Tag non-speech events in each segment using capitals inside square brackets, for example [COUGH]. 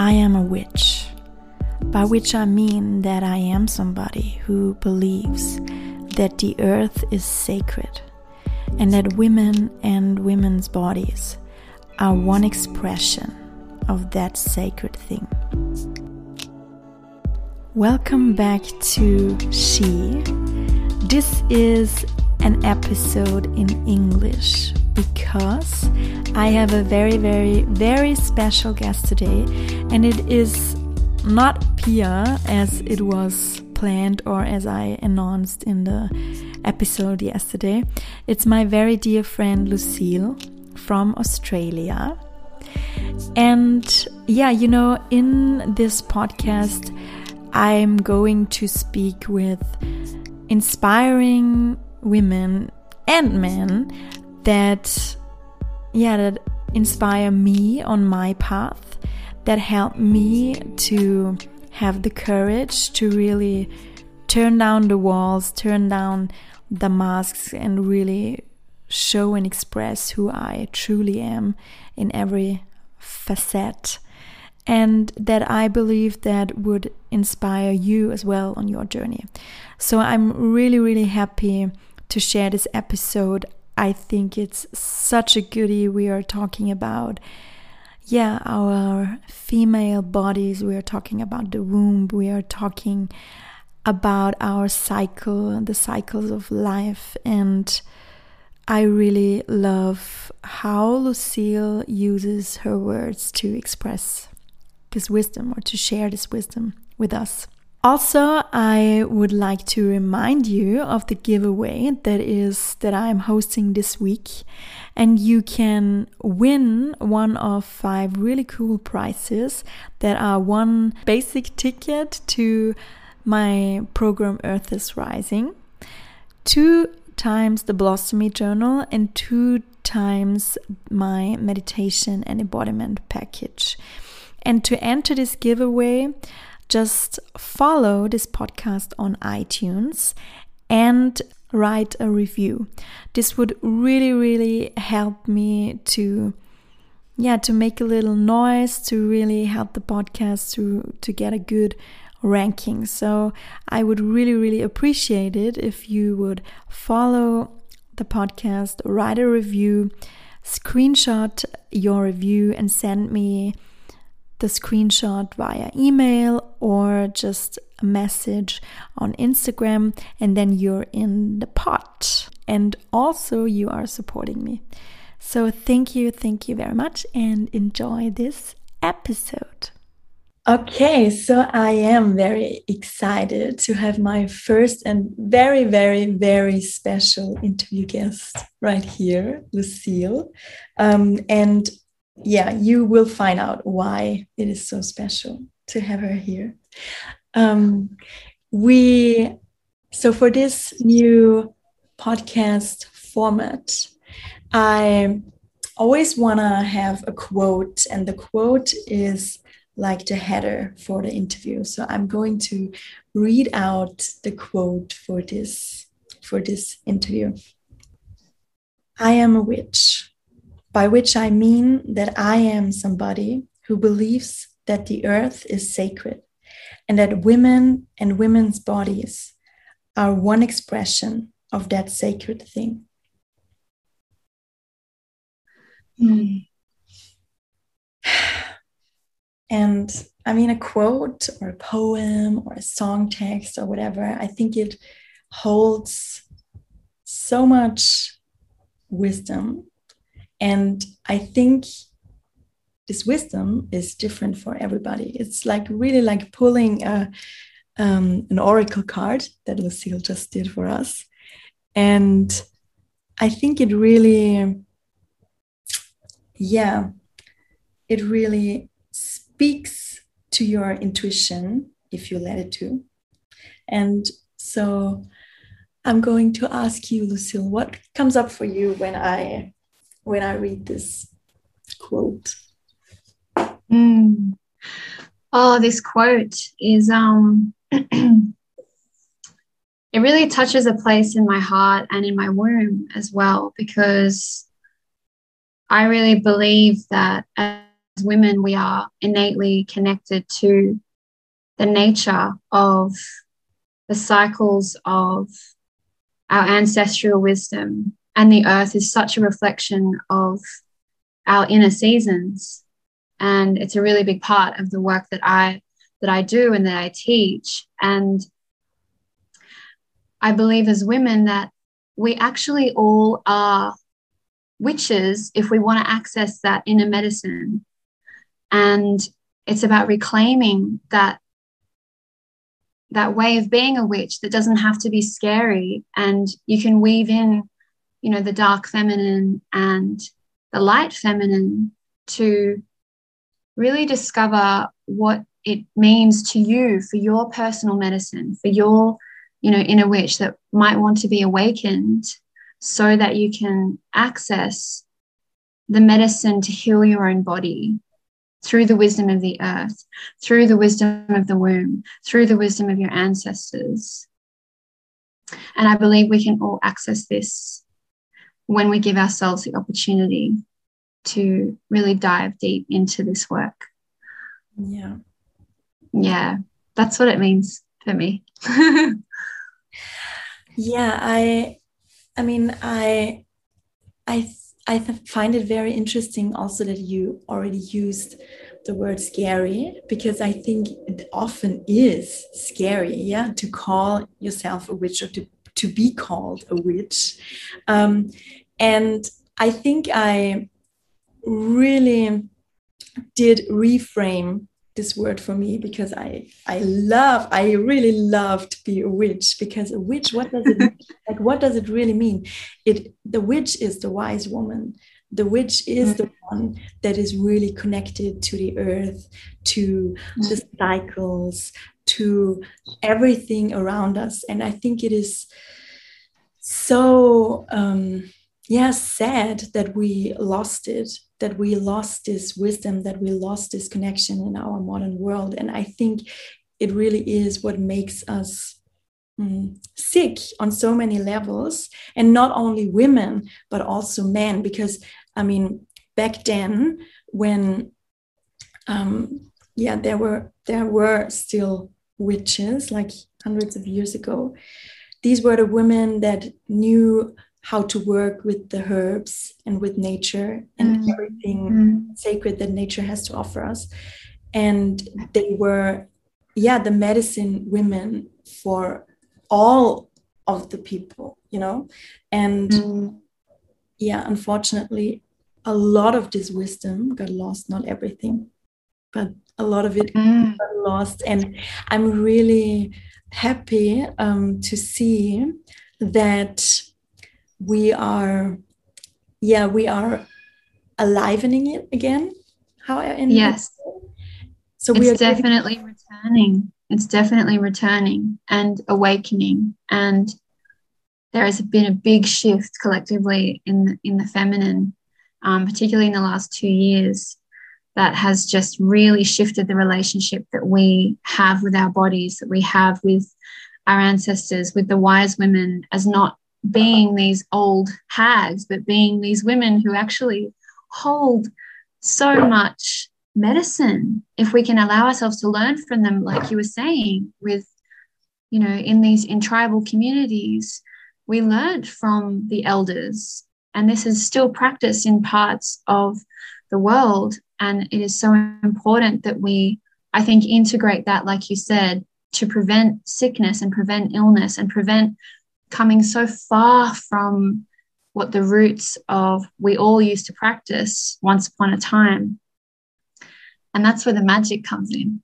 I am a witch, by which I mean that I am somebody who believes that the earth is sacred and that women and women's bodies are one expression of that sacred thing. Welcome back to She. This is an episode in English because I have a very, very, very special guest today, and it is not Pia as it was planned or as I announced in the episode yesterday. It's my very dear friend Lucille from Australia. And yeah, you know, in this podcast, I'm going to speak with inspiring women and men that yeah that inspire me on my path that help me to have the courage to really turn down the walls turn down the masks and really show and express who I truly am in every facet and that I believe that would inspire you as well on your journey. So I'm really really happy to share this episode. I think it's such a goodie. We are talking about, yeah, our female bodies. We are talking about the womb. We are talking about our cycle, the cycles of life. And I really love how Lucille uses her words to express this wisdom or to share this wisdom with us. Also, I would like to remind you of the giveaway that is that I'm hosting this week and you can win one of five really cool prizes that are one basic ticket to my program Earth is Rising, two times the Blossomy Journal and two times my meditation and embodiment package. And to enter this giveaway, just follow this podcast on iTunes and write a review. This would really, really help me to yeah to make a little noise to really help the podcast to to get a good ranking so i would really really appreciate it if you would follow the podcast write a review screenshot your review and send me the screenshot via email or just a message on Instagram, and then you're in the pot. And also, you are supporting me. So, thank you, thank you very much, and enjoy this episode. Okay, so I am very excited to have my first and very, very, very special interview guest right here, Lucille. Um, and yeah, you will find out why it is so special to have her here. Um, we so for this new podcast format, I always want to have a quote, and the quote is like the header for the interview. So I'm going to read out the quote for this for this interview. I am a witch by which I mean that I am somebody who believes that the earth is sacred and that women and women's bodies are one expression of that sacred thing. Mm. [SIGHS] And I mean, a quote or a poem or a song text or whatever, I think it holds so much wisdom and I think this wisdom is different for everybody. It's like really like pulling a, um, an oracle card that Lucille just did for us. And I think it really, yeah, it really speaks to your intuition if you let it to. And so I'm going to ask you, Lucille, what comes up for you when I when I read this quote. Mm. Oh, this quote is um [CLEARS THROAT] it really touches a place in my heart and in my womb as well because I really believe that as women, we are innately connected to the nature of the cycles of our ancestral wisdom. And the earth is such a reflection of our inner seasons. And it's a really big part of the work that I that I do and that I teach. And I believe as women that we actually all are witches if we want to access that inner medicine. And it's about reclaiming that that way of being a witch that doesn't have to be scary and you can weave in you know the dark feminine and the light feminine to really discover what it means to you for your personal medicine for your you know inner witch that might want to be awakened so that you can access the medicine to heal your own body through the wisdom of the earth, through the wisdom of the womb, through the wisdom of your ancestors. And I believe we can all access this when we give ourselves the opportunity to really dive deep into this work. Yeah. Yeah, that's what it means for me. [LAUGHS] yeah, I I mean, I I I find it very interesting also that you already used the word scary because I think it often is scary, yeah, to call yourself a witch or to, to be called a witch. Um, and I think I really did reframe this word for me because I I love I really love to be a witch because a witch what does it [LAUGHS] like what does it really mean it the witch is the wise woman the witch is the mm-hmm. one that is really connected to the earth to the mm-hmm. cycles to everything around us and I think it is so um yeah sad that we lost it that we lost this wisdom, that we lost this connection in our modern world. And I think it really is what makes us mm, sick on so many levels. And not only women, but also men. Because, I mean, back then, when um, yeah, there were there were still witches like hundreds of years ago. These were the women that knew how to work with the herbs and with nature and mm. everything mm. sacred that nature has to offer us. And they were, yeah, the medicine women for all of the people, you know? And mm. yeah, unfortunately, a lot of this wisdom got lost, not everything, but a lot of it mm. got lost. And I'm really happy um, to see that we are yeah we are alivening it again. How in yes. So we are definitely getting- returning. It's definitely returning and awakening. And there has been a big shift collectively in the, in the feminine um, particularly in the last two years that has just really shifted the relationship that we have with our bodies that we have with our ancestors with the wise women as not being these old hags, but being these women who actually hold so much medicine if we can allow ourselves to learn from them, like you were saying, with, you know, in these in tribal communities, we learned from the elders. And this is still practiced in parts of the world. And it is so important that we, I think, integrate that, like you said, to prevent sickness and prevent illness and prevent coming so far from what the roots of we all used to practice once upon a time. And that's where the magic comes in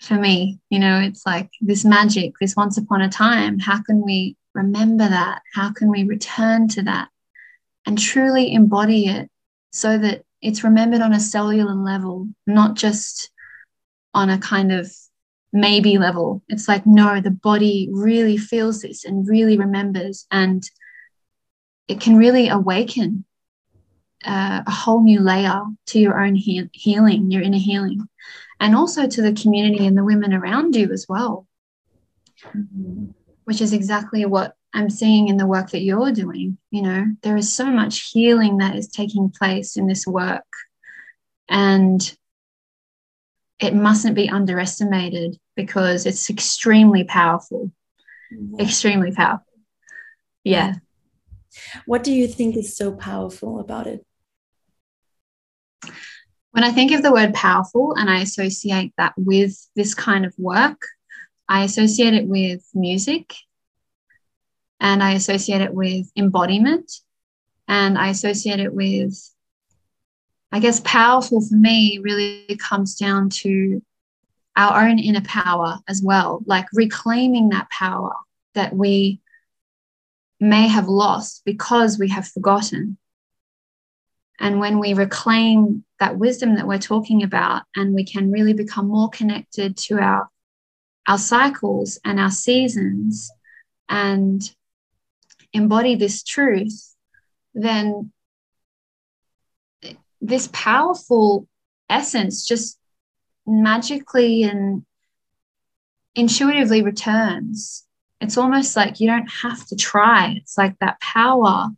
for me. You know, it's like this magic, this once upon a time. How can we remember that? How can we return to that and truly embody it so that it's remembered on a cellular level, not just on a kind of maybe level. It's like, no, the body really feels this and really remembers, and it can really awaken uh, a whole new layer to your own he- healing, your inner healing, and also to the community and the women around you as well, mm-hmm. which is exactly what I'm seeing in the work that you're doing. You know, there is so much healing that is taking place in this work And it mustn't be underestimated because it's extremely powerful. Mm-hmm. Extremely powerful. Yeah. What do you think is so powerful about it? When I think of the word powerful and I associate that with this kind of work, I associate it with music and I associate it with embodiment and I associate it with, I guess, powerful for me really comes down to our own inner power as well, like reclaiming that power that we may have lost because we have forgotten. And when we reclaim that wisdom that we're talking about, and we can really become more connected to our, our cycles and our seasons and embody this truth, then this powerful essence just magically and intuitively returns. It's almost like you don't have to try. It's like that power,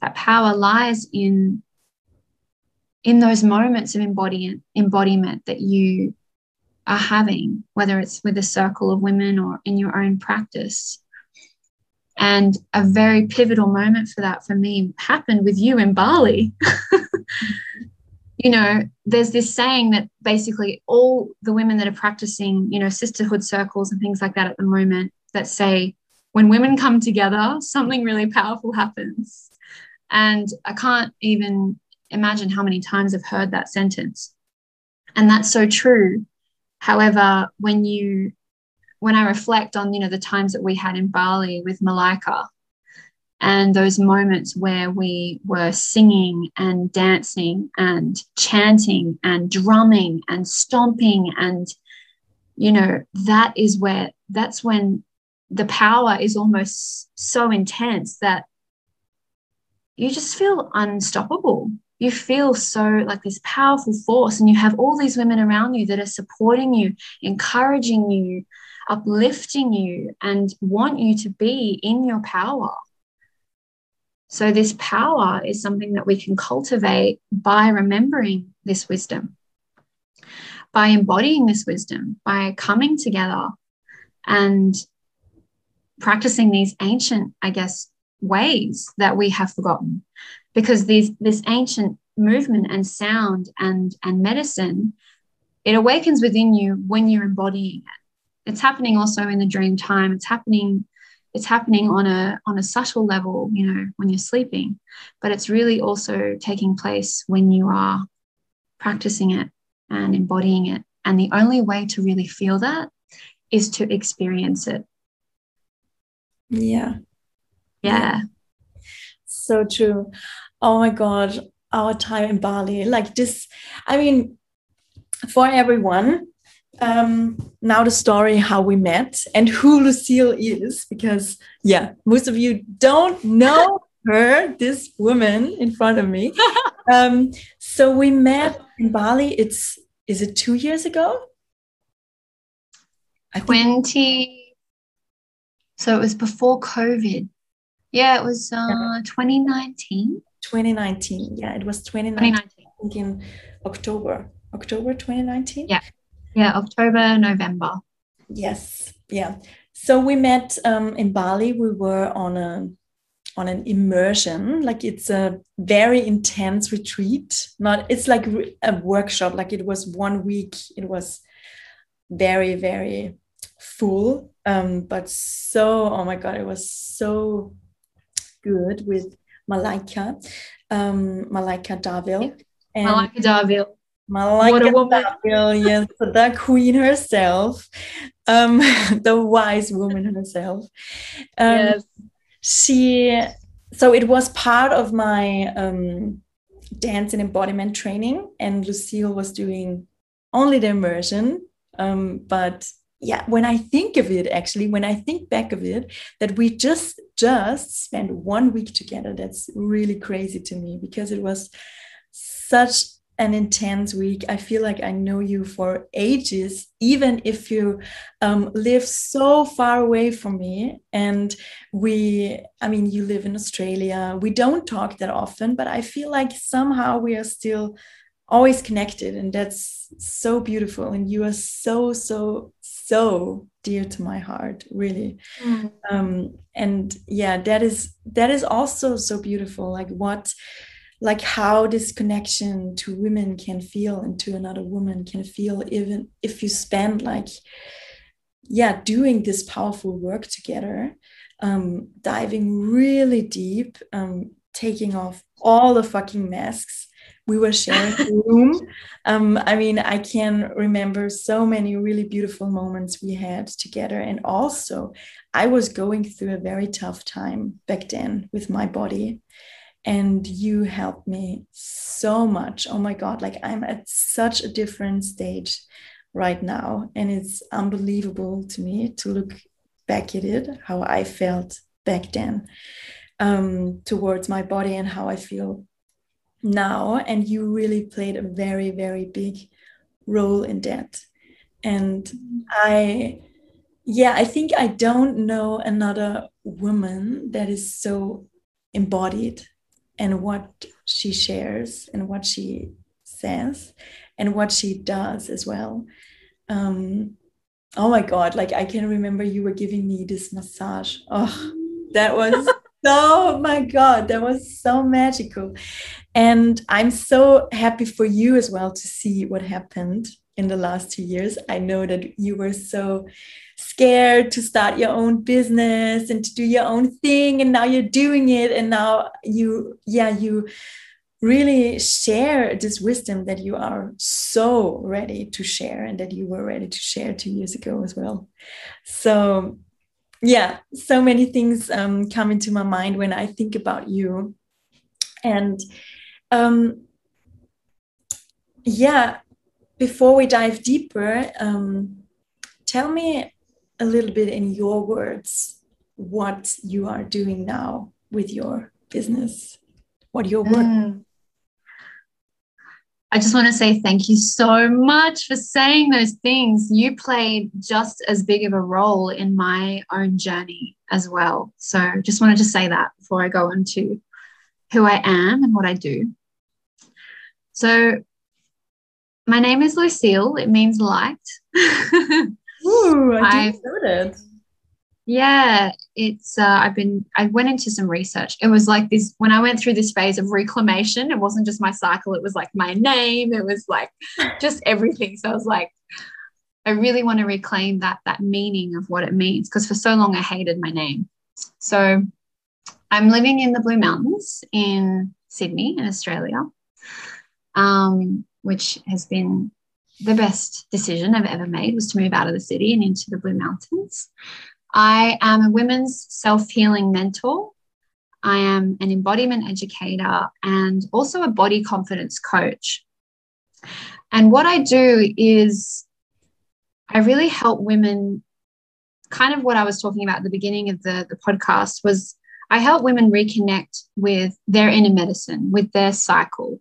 that power lies in in those moments of embodiment embodiment that you are having, whether it's with a circle of women or in your own practice. And a very pivotal moment for that for me happened with you in Bali. [LAUGHS] you know, there's this saying that basically all the women that are practicing, you know, sisterhood circles and things like that at the moment that say, when women come together, something really powerful happens. And I can't even imagine how many times I've heard that sentence. And that's so true. However, when you when I reflect on, you know, the times that we had in Bali with Malaika and those moments where we were singing and dancing and chanting and drumming and stomping and you know that is where that's when the power is almost so intense that you just feel unstoppable you feel so like this powerful force and you have all these women around you that are supporting you encouraging you uplifting you and want you to be in your power. So, this power is something that we can cultivate by remembering this wisdom, by embodying this wisdom, by coming together and practicing these ancient, I guess, ways that we have forgotten. Because these, this ancient movement and sound and, and medicine, it awakens within you when you're embodying it it's happening also in the dream time it's happening it's happening on a on a subtle level you know when you're sleeping but it's really also taking place when you are practicing it and embodying it. And the only way to really feel that is to experience it. Yeah. Yeah. So true. Oh my god our time in bali like this i mean for everyone um, now the story how we met and who Lucille is, because yeah, most of you don't know [LAUGHS] her, this woman in front of me. um, so we met in Bali. It's is it two years ago? I Twenty. So it was before COVID. Yeah, it was uh, 2019. 2019. Yeah, it was 2019. 2019. I think in October. October 2019. Yeah. Yeah, October, November. Yes, yeah. So we met um, in Bali. We were on a on an immersion like it's a very intense retreat not it's like a workshop like it was one week it was very very full um but so oh my god it was so good with Malika, um malaika Darville and malaika Darville Malaika what a woman. yes, the queen herself, um, [LAUGHS] the wise woman herself. Um, yes. She, so it was part of my um, dance and embodiment training, and Lucille was doing only the immersion. Um, but yeah, when I think of it, actually, when I think back of it, that we just just spent one week together, that's really crazy to me because it was such an intense week. I feel like I know you for ages, even if you um, live so far away from me. And we, I mean, you live in Australia. We don't talk that often, but I feel like somehow we are still always connected and that's so beautiful and you are so so so dear to my heart really mm. um and yeah that is that is also so beautiful like what like how this connection to women can feel and to another woman can feel even if you spend like yeah doing this powerful work together um diving really deep um taking off all the fucking masks we were sharing the [LAUGHS] room. Um, I mean, I can remember so many really beautiful moments we had together. And also, I was going through a very tough time back then with my body. And you helped me so much. Oh my God, like I'm at such a different stage right now. And it's unbelievable to me to look back at it, how I felt back then um, towards my body and how I feel now and you really played a very very big role in that and i yeah i think i don't know another woman that is so embodied and what she shares and what she says and what she does as well. Um oh my god like i can remember you were giving me this massage. Oh that was [LAUGHS] oh my god that was so magical. And i'm so happy for you as well to see what happened in the last two years i know that you were so scared to start your own business and to do your own thing and now you're doing it and now you yeah you really share this wisdom that you are so ready to share and that you were ready to share two years ago as well so yeah, so many things um, come into my mind when I think about you. And um, yeah, before we dive deeper, um, tell me a little bit in your words what you are doing now with your business, what your work. Mm. I just want to say thank you so much for saying those things. You played just as big of a role in my own journey as well. So just wanted to say that before I go into who I am and what I do. So my name is Lucille. It means light. [LAUGHS] Ooh, I did yeah, it's uh, I've been I went into some research. It was like this when I went through this phase of reclamation. It wasn't just my cycle. It was like my name. It was like just everything. So I was like, I really want to reclaim that that meaning of what it means because for so long I hated my name. So I'm living in the Blue Mountains in Sydney in Australia, um, which has been the best decision I've ever made was to move out of the city and into the Blue Mountains. I am a women's self healing mentor. I am an embodiment educator and also a body confidence coach. And what I do is I really help women, kind of what I was talking about at the beginning of the, the podcast was I help women reconnect with their inner medicine, with their cycle,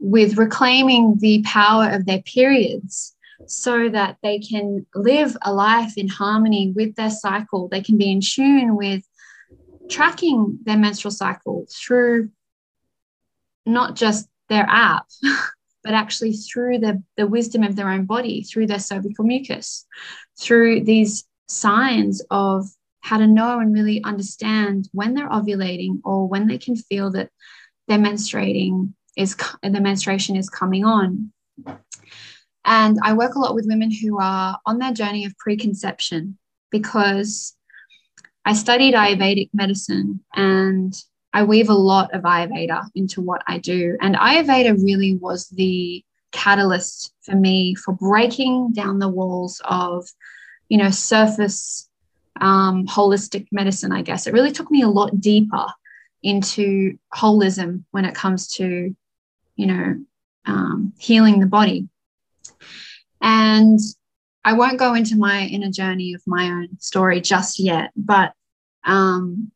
with reclaiming the power of their periods so that they can live a life in harmony with their cycle. They can be in tune with tracking their menstrual cycle through not just their app, [LAUGHS] but actually through the, the wisdom of their own body, through their cervical mucus, through these signs of how to know and really understand when they're ovulating or when they can feel that they're menstruating is the menstruation is coming on and I work a lot with women who are on their journey of preconception because I studied Ayurvedic medicine and I weave a lot of Ayurveda into what I do. And Ayurveda really was the catalyst for me for breaking down the walls of, you know, surface um, holistic medicine, I guess. It really took me a lot deeper into holism when it comes to, you know, um, healing the body. And I won't go into my inner journey of my own story just yet, but um,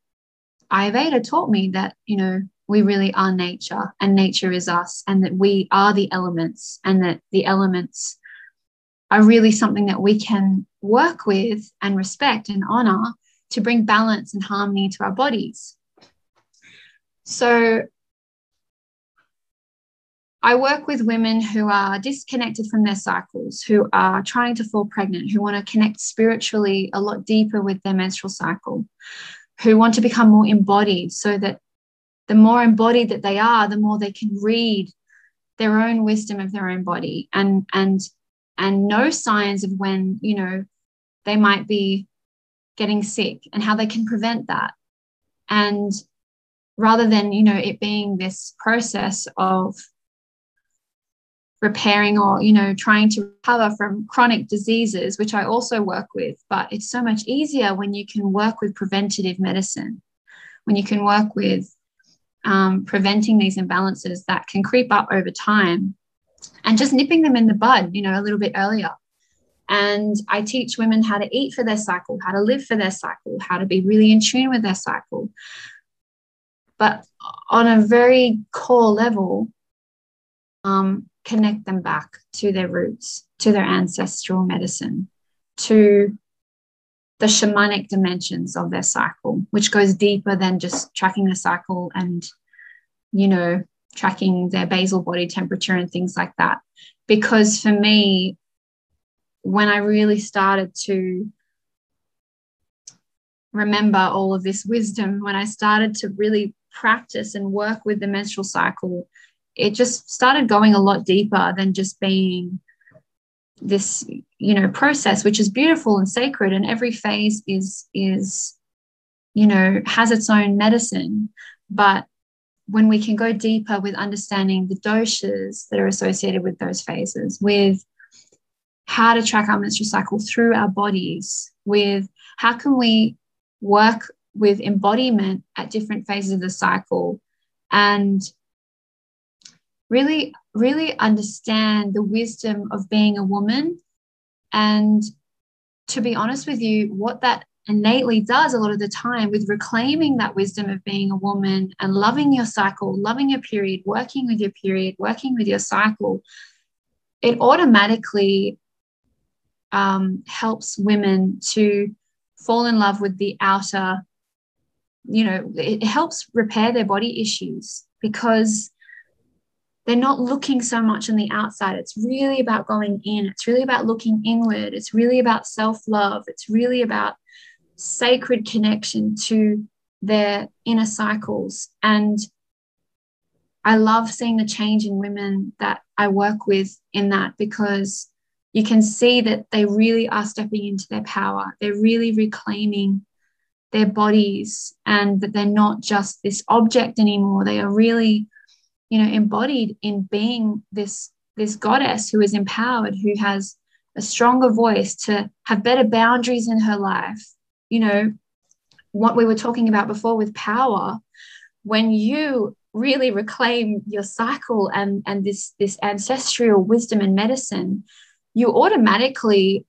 Ayurveda taught me that, you know, we really are nature and nature is us, and that we are the elements, and that the elements are really something that we can work with and respect and honor to bring balance and harmony to our bodies. So I work with women who are disconnected from their cycles, who are trying to fall pregnant, who want to connect spiritually a lot deeper with their menstrual cycle, who want to become more embodied so that the more embodied that they are, the more they can read their own wisdom of their own body and and and know signs of when, you know, they might be getting sick and how they can prevent that. And rather than, you know, it being this process of repairing or you know trying to recover from chronic diseases which i also work with but it's so much easier when you can work with preventative medicine when you can work with um, preventing these imbalances that can creep up over time and just nipping them in the bud you know a little bit earlier. And i teach women how to eat for their cycle how to live for their cycle how to be really in tune with their cycle. But on a very core level um, connect them back to their roots, to their ancestral medicine, to the shamanic dimensions of their cycle, which goes deeper than just tracking the cycle and, you know, tracking their basal body temperature and things like that. Because for me, when I really started to remember all of this wisdom, when I started to really practice and work with the menstrual cycle it just started going a lot deeper than just being this you know process which is beautiful and sacred and every phase is is you know has its own medicine. But when we can go deeper with understanding the doshas that are associated with those phases with how to track our menstrual cycle through our bodies with how can we work with embodiment at different phases of the cycle and really, really understand the wisdom of being a woman. And to be honest with you, what that innately does a lot of the time with reclaiming that wisdom of being a woman and loving your cycle, loving your period, working with your period, working with your cycle, it automatically um, helps women to fall in love with the outer, you know, it helps repair their body issues because they're not looking so much on the outside. It's really about going in. It's really about looking inward. It's really about self love. It's really about sacred connection to their inner cycles. And I love seeing the change in women that I work with in that because you can see that they really are stepping into their power. They're really reclaiming their bodies and that they're not just this object anymore. They are really you know embodied in being this this goddess who is empowered who has a stronger voice to have better boundaries in her life. You know what we were talking about before with power when you really reclaim your cycle and and this this ancestral wisdom and medicine you automatically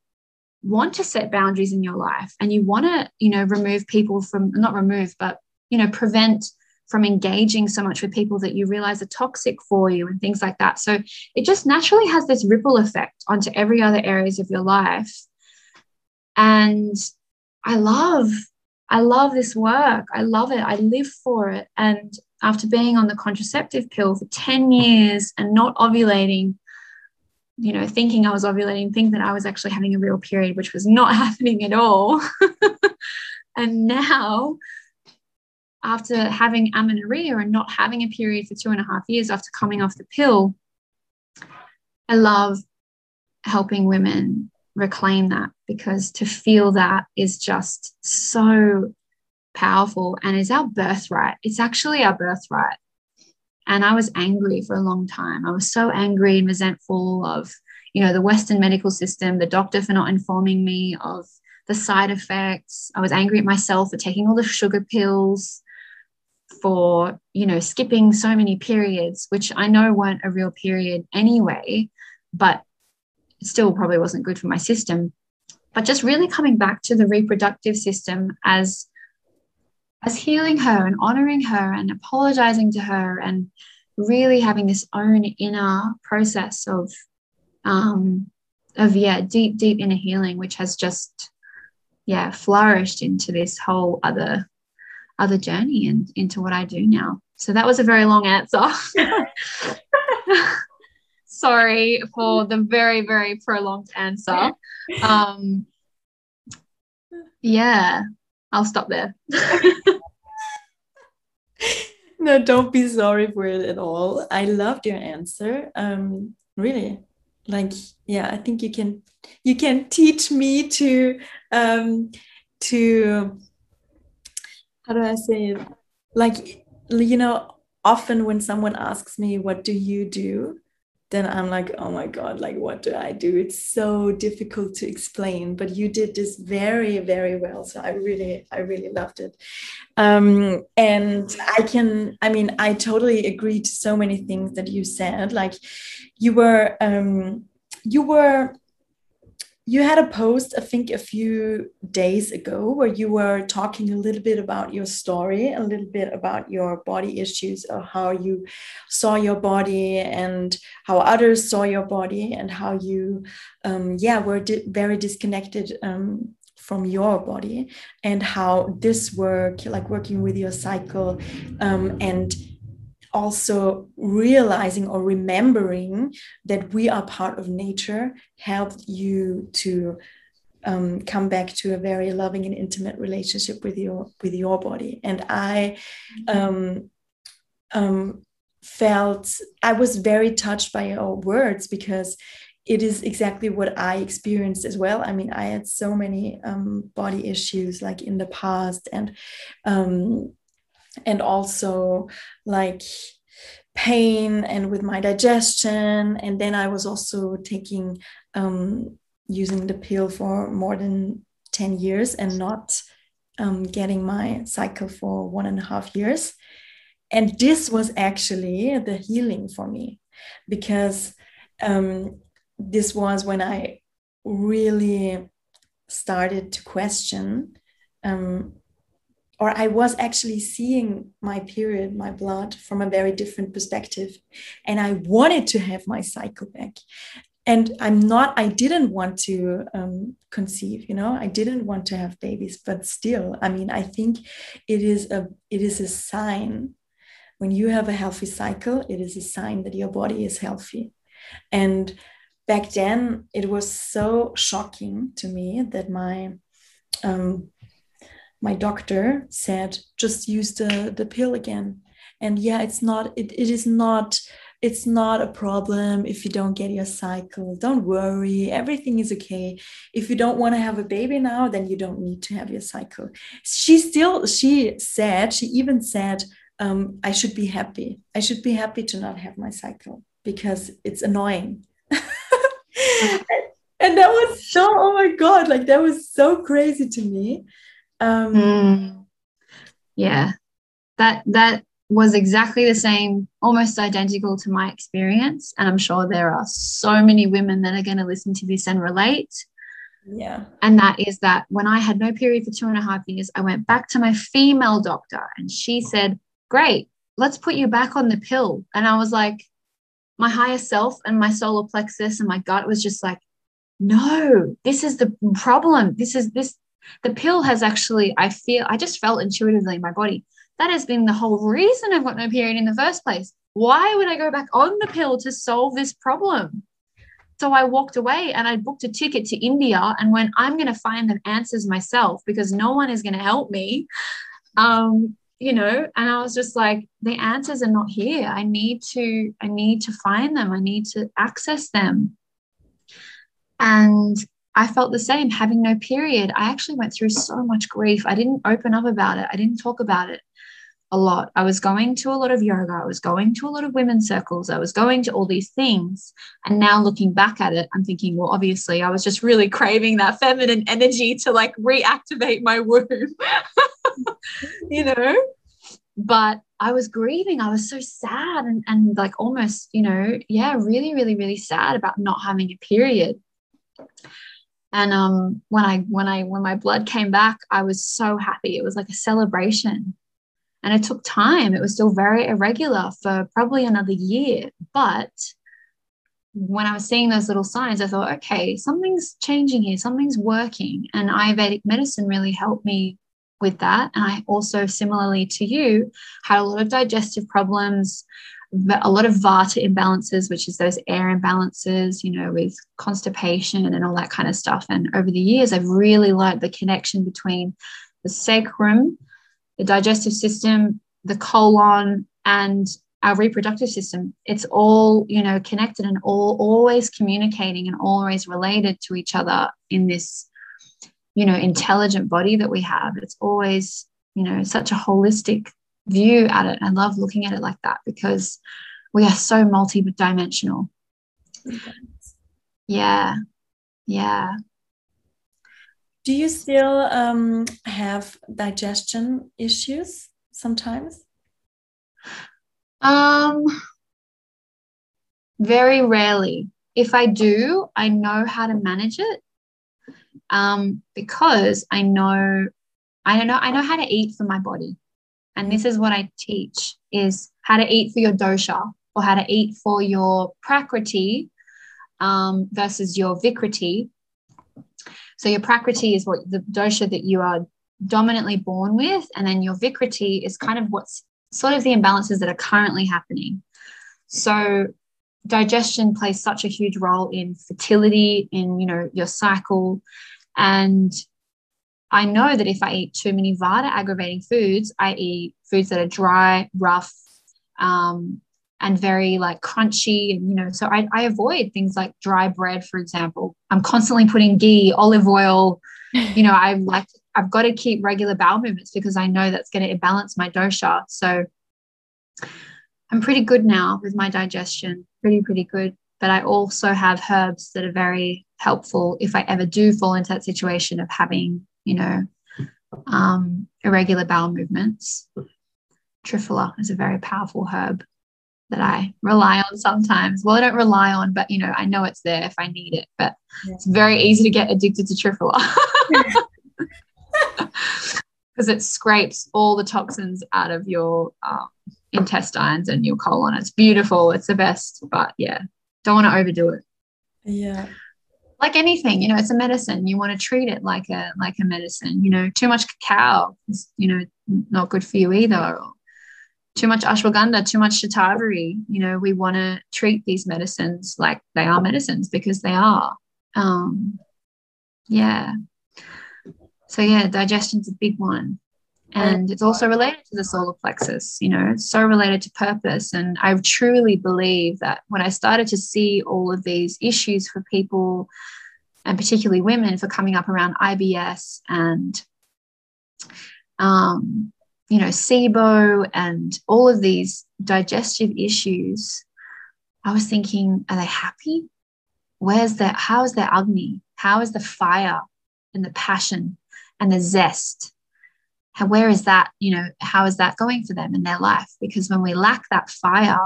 want to set boundaries in your life and you want to you know remove people from not remove but you know prevent from engaging so much with people that you realize are toxic for you and things like that. So it just naturally has this ripple effect onto every other areas of your life. And I love, I love this work. I love it. I live for it. And after being on the contraceptive pill for 10 years and not ovulating, you know, thinking I was ovulating, thinking that I was actually having a real period, which was not [LAUGHS] happening at all. [LAUGHS] and now after having amenorrhea and not having a period for two and a half years after coming off the pill, I love helping women reclaim that because to feel that is just so powerful and is our birthright. It's actually our birthright. And I was angry for a long time. I was so angry and resentful of, you know, the Western medical system, the doctor for not informing me of the side effects. I was angry at myself for taking all the sugar pills for you know skipping so many periods which i know weren't a real period anyway but still probably wasn't good for my system. But just really coming back to the reproductive system as as healing her and honoring her and apologizing to her and really having this own inner process of um of yeah deep deep inner healing which has just yeah flourished into this whole other other journey and into what I do now. So that was a very long answer. [LAUGHS] sorry for the very, very prolonged answer. Um, yeah, I'll stop there. [LAUGHS] no, don't be sorry for it at all. I loved your answer. Um, really, like, yeah, I think you can you can teach me to um, to how do I say it? Like, you know, often when someone asks me, "What do you do?" then I'm like, oh my God, like, what do I do? It's so difficult to explain, but you did this very, very well. So I really, I really loved it. Um, and I can, I mean, I totally agree to so many things that you said. Like, you were, um, you were you had a post, I think, a few days ago where you were talking a little bit about your story, a little bit about your body issues, or how you saw your body and how others saw your body, and how you, um, yeah, were di very disconnected um, from your body, and how this work, like working with your cycle, um, and also realizing or remembering that we are part of nature helped you to um, come back to a very loving and intimate relationship with your with your body. And i um, um, felt i was very touched by your words because it is exactly what i experienced as well. I mean i had so many um, body issues like in the past and um, and also like pain and with my digestion. And then i was also taking um, using the pill for more than 10 years and not um, getting my cycle for one and a half years. And this was actually the healing for me because um, this was when i really started to question um, or I was actually seeing my period, my blood from a very different perspective. And I wanted to have my cycle back. And I'm not, I didn't want to um, conceive, you know, I didn't want to have babies, but still, I mean, I think it is a, it is a sign when you have a healthy cycle, it is a sign that your body is healthy. And back then, it was so shocking to me that my um, my doctor said just use the the pill again. And yeah it's not it, it is not it's not a problem if you don't get your cycle. Don't worry everything is okay. If you don't want to have a baby now then you don't need to have your cycle. She still she said she even said um, i should be happy. I should be happy to not have my cycle because it's annoying. [LAUGHS] And that was so oh my god like that was so crazy to me um, mm. Yeah, that that was exactly the same, almost identical to my experience, and I'm sure there are so many women that are going to listen to this and relate. Yeah, and that is that when I had no period for two and a half years, I went back to my female doctor, and she said, "Great, let's put you back on the pill." And I was like, my higher self and my solar plexus and my gut was just like no this is the problem this is this the pill has actually, I feel, I just felt intuitively in my body. That has been the whole reason I've got no period in the first place. Why would I go back on the pill to solve this problem? So I walked away and I booked a ticket to India and went, I'm going to find the answers myself because no one is going to help me. Um, you know, and I was just like, the answers are not here. I need to, I need to find them. I need to access them. And I felt the same having no period. I actually went through so much grief. I didn't open up about it, I didn't talk about it a lot. I was going to a lot of yoga, I was going to a lot of women's circles, I was going to all these things. And now looking back at it, I'm thinking, well, obviously, I was just really craving that feminine energy to like reactivate my womb, [LAUGHS] you know? But I was grieving. I was so sad and, and like almost, you know, yeah, really, really, really sad about not having a period and um, when i when i when my blood came back i was so happy. It was like a celebration. And it took time. It was still very irregular for probably another year. But when i was seeing those little signs i thought okay something's changing here. Something's working. And ayurvedic medicine really helped me with that. And i also similarly to you had a lot of digestive problems a lot of vata imbalances, which is those air imbalances, you know, with constipation and all that kind of stuff. And over the years, I've really learned the connection between the sacrum, the digestive system, the colon, and our reproductive system. It's all, you know, connected and all always communicating and always related to each other in this, you know, intelligent body that we have. It's always, you know, such a holistic view at it. I love looking at it like that because we are so multi-dimensional. Yeah. Yeah. Do you still um, have digestion issues sometimes? Um, very rarely. If I do, I know how to manage it. Um, because I know, I know, I know how to eat for my body and this is what I teach is how to eat for your dosha or how to eat for your prakriti um, versus your vikriti. So your prakriti is what the dosha that you are dominantly born with, and then your vikriti is kind of what's sort of the imbalances that are currently happening. So digestion plays such a huge role in fertility, in you know your cycle, and I know that if I eat too many Vata aggravating foods, I eat foods that are dry, rough, um, and very like crunchy. And, you know, so I, I avoid things like dry bread, for example. I'm constantly putting ghee, olive oil. You know, I like, I've got to keep regular bowel movements because I know that's going to balance my dosha. So I'm pretty good now with my digestion, pretty, pretty good. But I also have herbs that are very helpful if I ever do fall into that situation of having you know, um, irregular bowel movements. Triphala is a very powerful herb that I rely on sometimes. Well, I don't rely on, but you know, I know it's there if I need it. But yeah. it's very easy to get addicted to Triphala [LAUGHS] [LAUGHS] because it scrapes all the toxins out of your um, intestines and your colon. It's beautiful. It's the best. But yeah, don't want to overdo it. Yeah like anything you know it's a medicine. You want to treat it like a like a medicine. You know too much cacao is you know not good for you either. Or too much ashwagandha too much shatavari you know we want to treat these medicines like they are medicines because they are. Um yeah. So yeah digestion's a big one and it's also related to the solar plexus you know so related to purpose. And i truly believe that when i started to see all of these issues for people and particularly women for coming up around ibs and um, you know sibo and all of these digestive issues i was thinking are they happy? Where's their how is their agni? How is the fire and the passion and the zest how, where is that you know how is that going for them in their life? Because when we lack that fire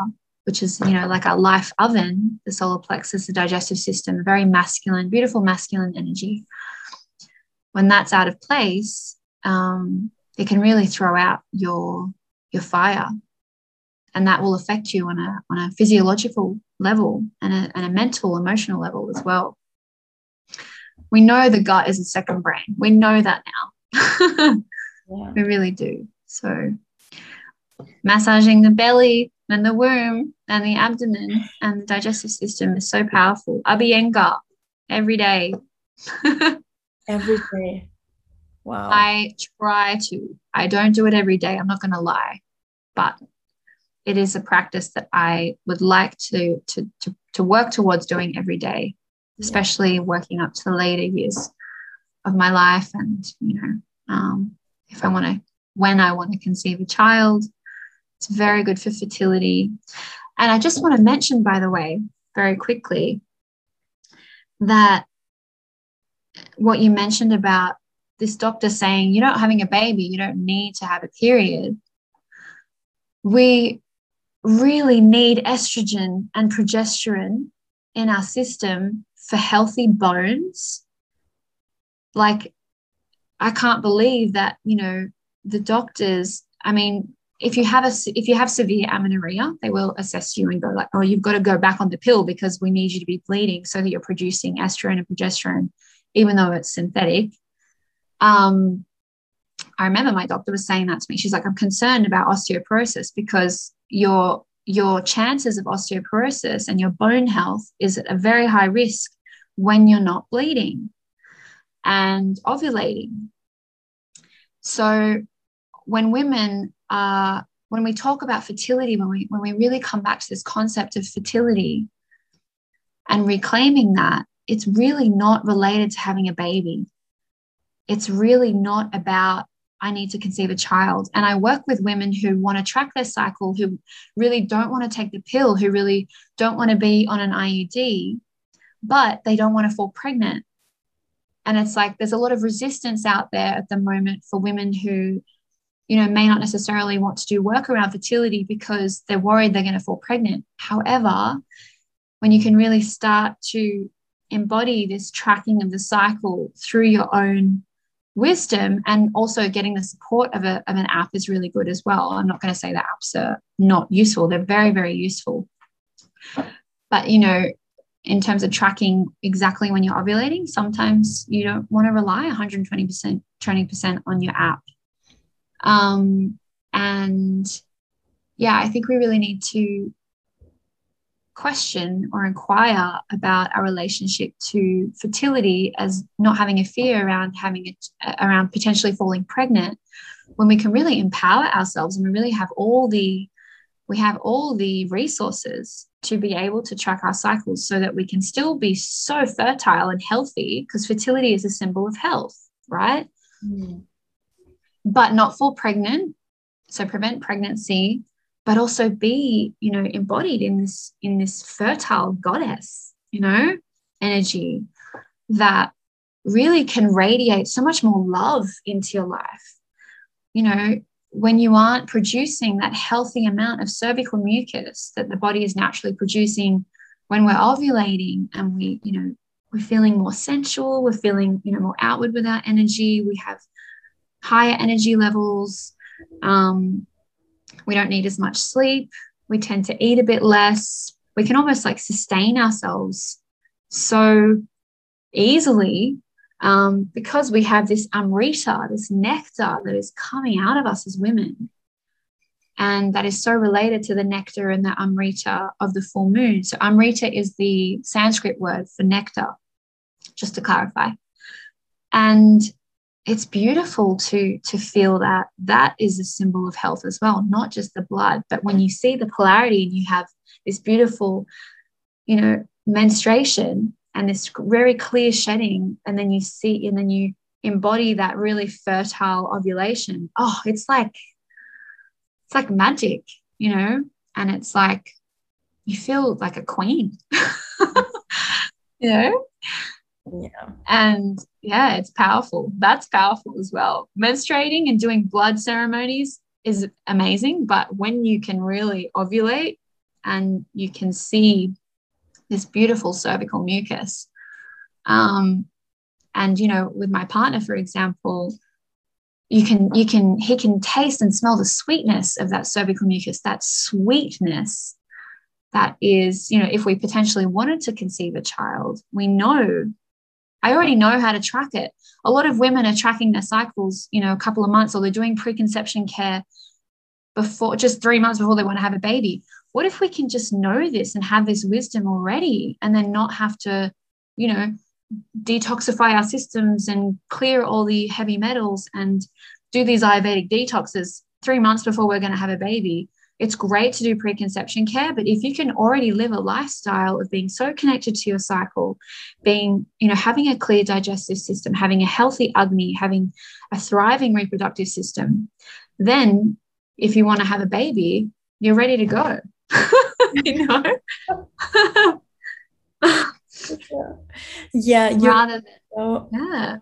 which is you know like our life oven the solar plexus the digestive system very masculine beautiful masculine energy when that's out of place um, it can really throw out your your fire. And that will affect you on a on a physiological level and a, and a mental emotional level as well. We know the gut is a second brain. We know that now [LAUGHS] Yeah. We really do. So, massaging the belly and the womb and the abdomen and the digestive system is so powerful. Abhyanga every day. [LAUGHS] every day. Wow. I try to. I don't do it every day. I'm not going to lie, but it is a practice that I would like to to to, to work towards doing every day, especially yeah. working up to the later years of my life and you know um, if I want to, when I want to conceive a child. It's very good for fertility. And I just want to mention, by the way, very quickly, that what you mentioned about this doctor saying you're not having a baby, you don't need to have a period. We really need estrogen and progesterone in our system for healthy bones. Like I can't believe that, you know, the doctors, I mean, if you have a if you have severe amenorrhea, they will assess you and go like, oh, you've got to go back on the pill because we need you to be bleeding so that you're producing estrogen and progesterone, even though it's synthetic. Um, I remember my doctor was saying that to me. She's like, I'm concerned about osteoporosis because your your chances of osteoporosis and your bone health is at a very high risk when you're not bleeding and ovulating. So when women are when we talk about fertility, when we when we really come back to this concept of fertility and reclaiming that, it's really not related to having a baby. It's really not about I need to conceive a child. And I work with women who want to track their cycle, who really don't want to take the pill, who really don't want to be on an IUD, but they don't want to fall pregnant. And it's like there's a lot of resistance out there at the moment for women who, you know, may not necessarily want to do work around fertility because they're worried they're going to fall pregnant. However, when you can really start to embody this tracking of the cycle through your own wisdom and also getting the support of, a, of an app is really good as well. I'm not going to say that apps are not useful, they're very, very useful. But, you know, in terms of tracking exactly when you're ovulating, sometimes you don't want to rely 120%, 20% on your app. Um, and yeah, I think we really need to question or inquire about our relationship to fertility as not having a fear around having it around potentially falling pregnant when we can really empower ourselves and we really have all the we have all the resources to be able to track our cycles so that we can still be so fertile and healthy because fertility is a symbol of health right mm. but not fall pregnant so prevent pregnancy but also be you know embodied in this in this fertile goddess you know energy that really can radiate so much more love into your life you know when you aren't producing that healthy amount of cervical mucus that the body is naturally producing when we're ovulating and we you know we're feeling more sensual we're feeling you know more outward with our energy we have higher energy levels um, we don't need as much sleep. We tend to eat a bit less. We can almost like sustain ourselves so easily um, because we have this amrita, this nectar that is coming out of us as women. And that is so related to the nectar and the amrita of the full moon. So, amrita is the Sanskrit word for nectar, just to clarify. And it's beautiful to to feel that that is a symbol of health as well not just the blood but when you see the polarity and you have this beautiful you know menstruation and this very clear shedding and then you see and then you embody that really fertile ovulation oh it's like it's like magic you know and it's like you feel like a queen [LAUGHS] you know yeah. And yeah, it's powerful. That's powerful as well. Menstruating and doing blood ceremonies is amazing. But when you can really ovulate and you can see this beautiful cervical mucus, um, and you know, with my partner, for example, you can you can he can taste and smell the sweetness of that cervical mucus, that sweetness that is, you know, if we potentially wanted to conceive a child, we know I already know how to track it. A lot of women are tracking their cycles, you know, a couple of months, or they're doing preconception care before just three months before they want to have a baby. What if we can just know this and have this wisdom already and then not have to, you know, detoxify our systems and clear all the heavy metals and do these Ayurvedic detoxes three months before we're going to have a baby? it's great to do preconception care but if you can already live a lifestyle of being so connected to your cycle being you know having a clear digestive system having a healthy agni having a thriving reproductive system then if you want to have a baby you're ready to go [LAUGHS] you know? [LAUGHS] Yeah rather than so, yeah.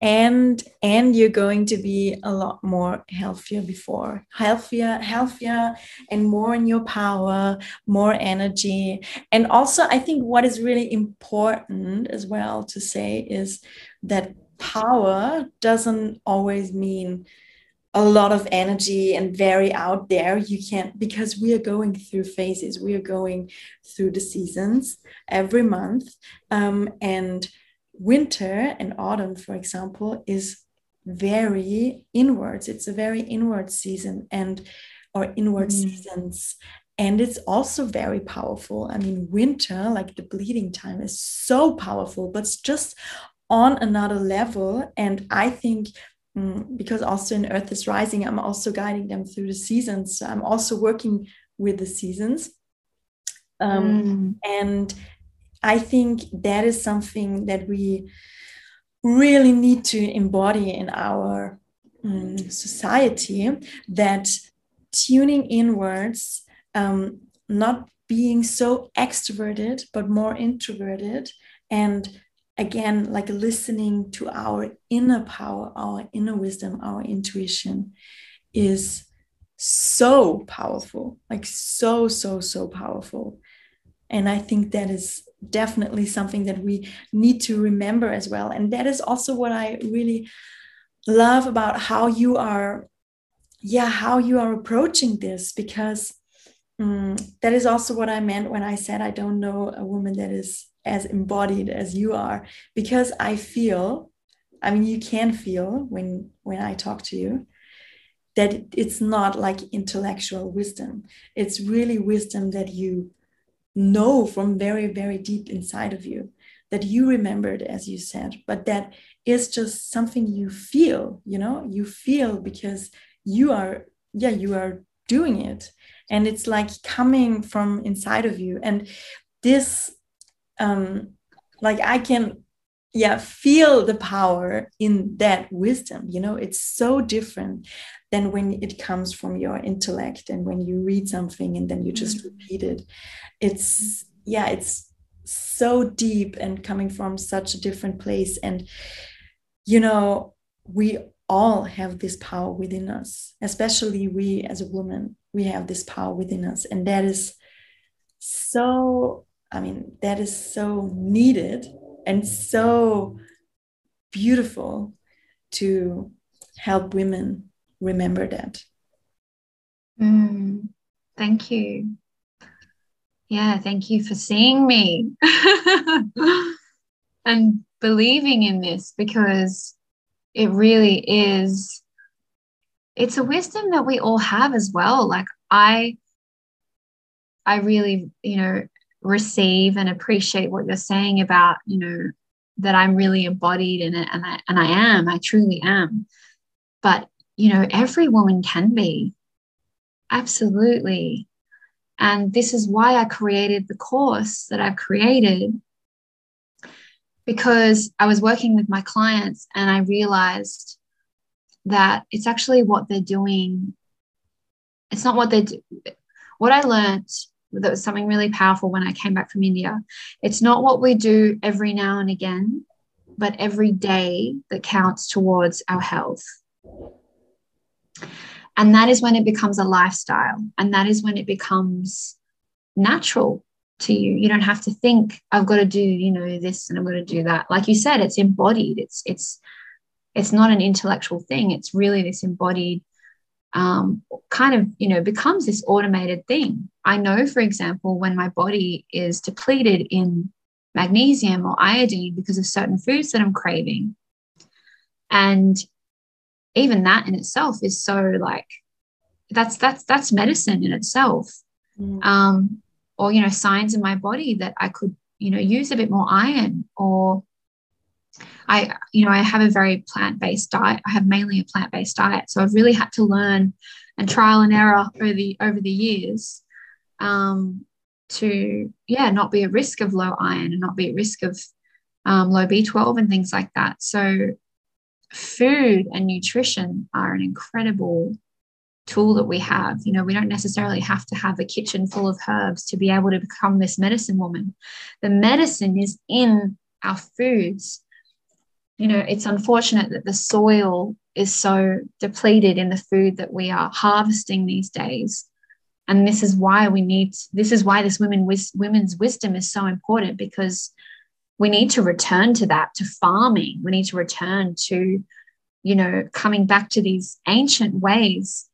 and and you're going to be a lot more healthier before. Healthier healthier and more in your power more energy. And also i think what is really important as well to say is that power doesn't always mean a lot of energy and very out there you can't because we are going through phases we are going through the seasons every month um, and winter and autumn, for example, is very inwards. It's a very inward season and or inward mm. seasons. and it's also very powerful i mean winter like the bleeding time is so powerful but it's just on another level and i think because also in earth is rising i'm also guiding them through the seasons so i'm also working with the seasons um, mm. and i think that is something that we really need to embody in our um, society that tuning inwards um, not being so extroverted but more introverted and again like listening to our inner power our inner wisdom our intuition is so powerful like so so so powerful. And i think that is definitely something that we need to remember as well. And that is also what i really love about how you are yeah how you are approaching this because um, that is also what i meant when i said i don't know a woman that is as embodied as you are because i feel i mean you can feel when when i talk to you that it's not like intellectual wisdom. It's really wisdom that you know from very very deep inside of you that you remembered as you said but that is just something you feel you know? You feel because you are yeah you are doing it. And it's like coming from inside of you. And this um like i can yeah feel the power in that wisdom you know? It's so different than when it comes from your intellect and when you read something and then you just mm-hmm. repeat it. It's yeah it's so deep and coming from such a different place. And you know we all have this power within us, especially we as a woman, we have this power within us. And that is so, I mean, that is so needed and so beautiful to help women remember that. Mm, thank you. Yeah, thank you for seeing me [LAUGHS] and believing in this because it really is it's a wisdom that we all have as well. Like i i really you know receive and appreciate what you're saying about you know that i'm really embodied in it and i and i am i truly am. But you know every woman can be. Absolutely. And this is why i created the course that i've created because I was working with my clients and I realized that it's actually what they're doing. It's not what they do. What I learned that was something really powerful when I came back from India. It's not what we do every now and again, but every day that counts towards our health. And that is when it becomes a lifestyle. And that is when it becomes natural to you. You don't have to think i've got to do you know this and i'm going to do that. Like you said it's embodied. It's it's it's not an intellectual thing. It's really this embodied um, kind of you know becomes this automated thing. I know for example when my body is depleted in magnesium or iodine because of certain foods that i'm craving. And even that in itself is so like that's that's that's medicine in itself. Mm. um, or you know signs in my body that i could you know use a bit more iron or i you know i have a very plant-based diet. I have mainly a plant-based diet. So i've really had to learn and trial and error over the over the years um, to yeah not be at risk of low iron and not be at risk of um, low b12 and things like that. So food and nutrition are an incredible tool that we have. You know, we don't necessarily have to have a kitchen full of herbs to be able to become this medicine woman. The medicine is in our foods. You know, it's unfortunate that the soil is so depleted in the food that we are harvesting these days. And this is why we need, this is why this women, women's wisdom is so important because we need to return to that, to farming. We need to return to, you know, coming back to these ancient ways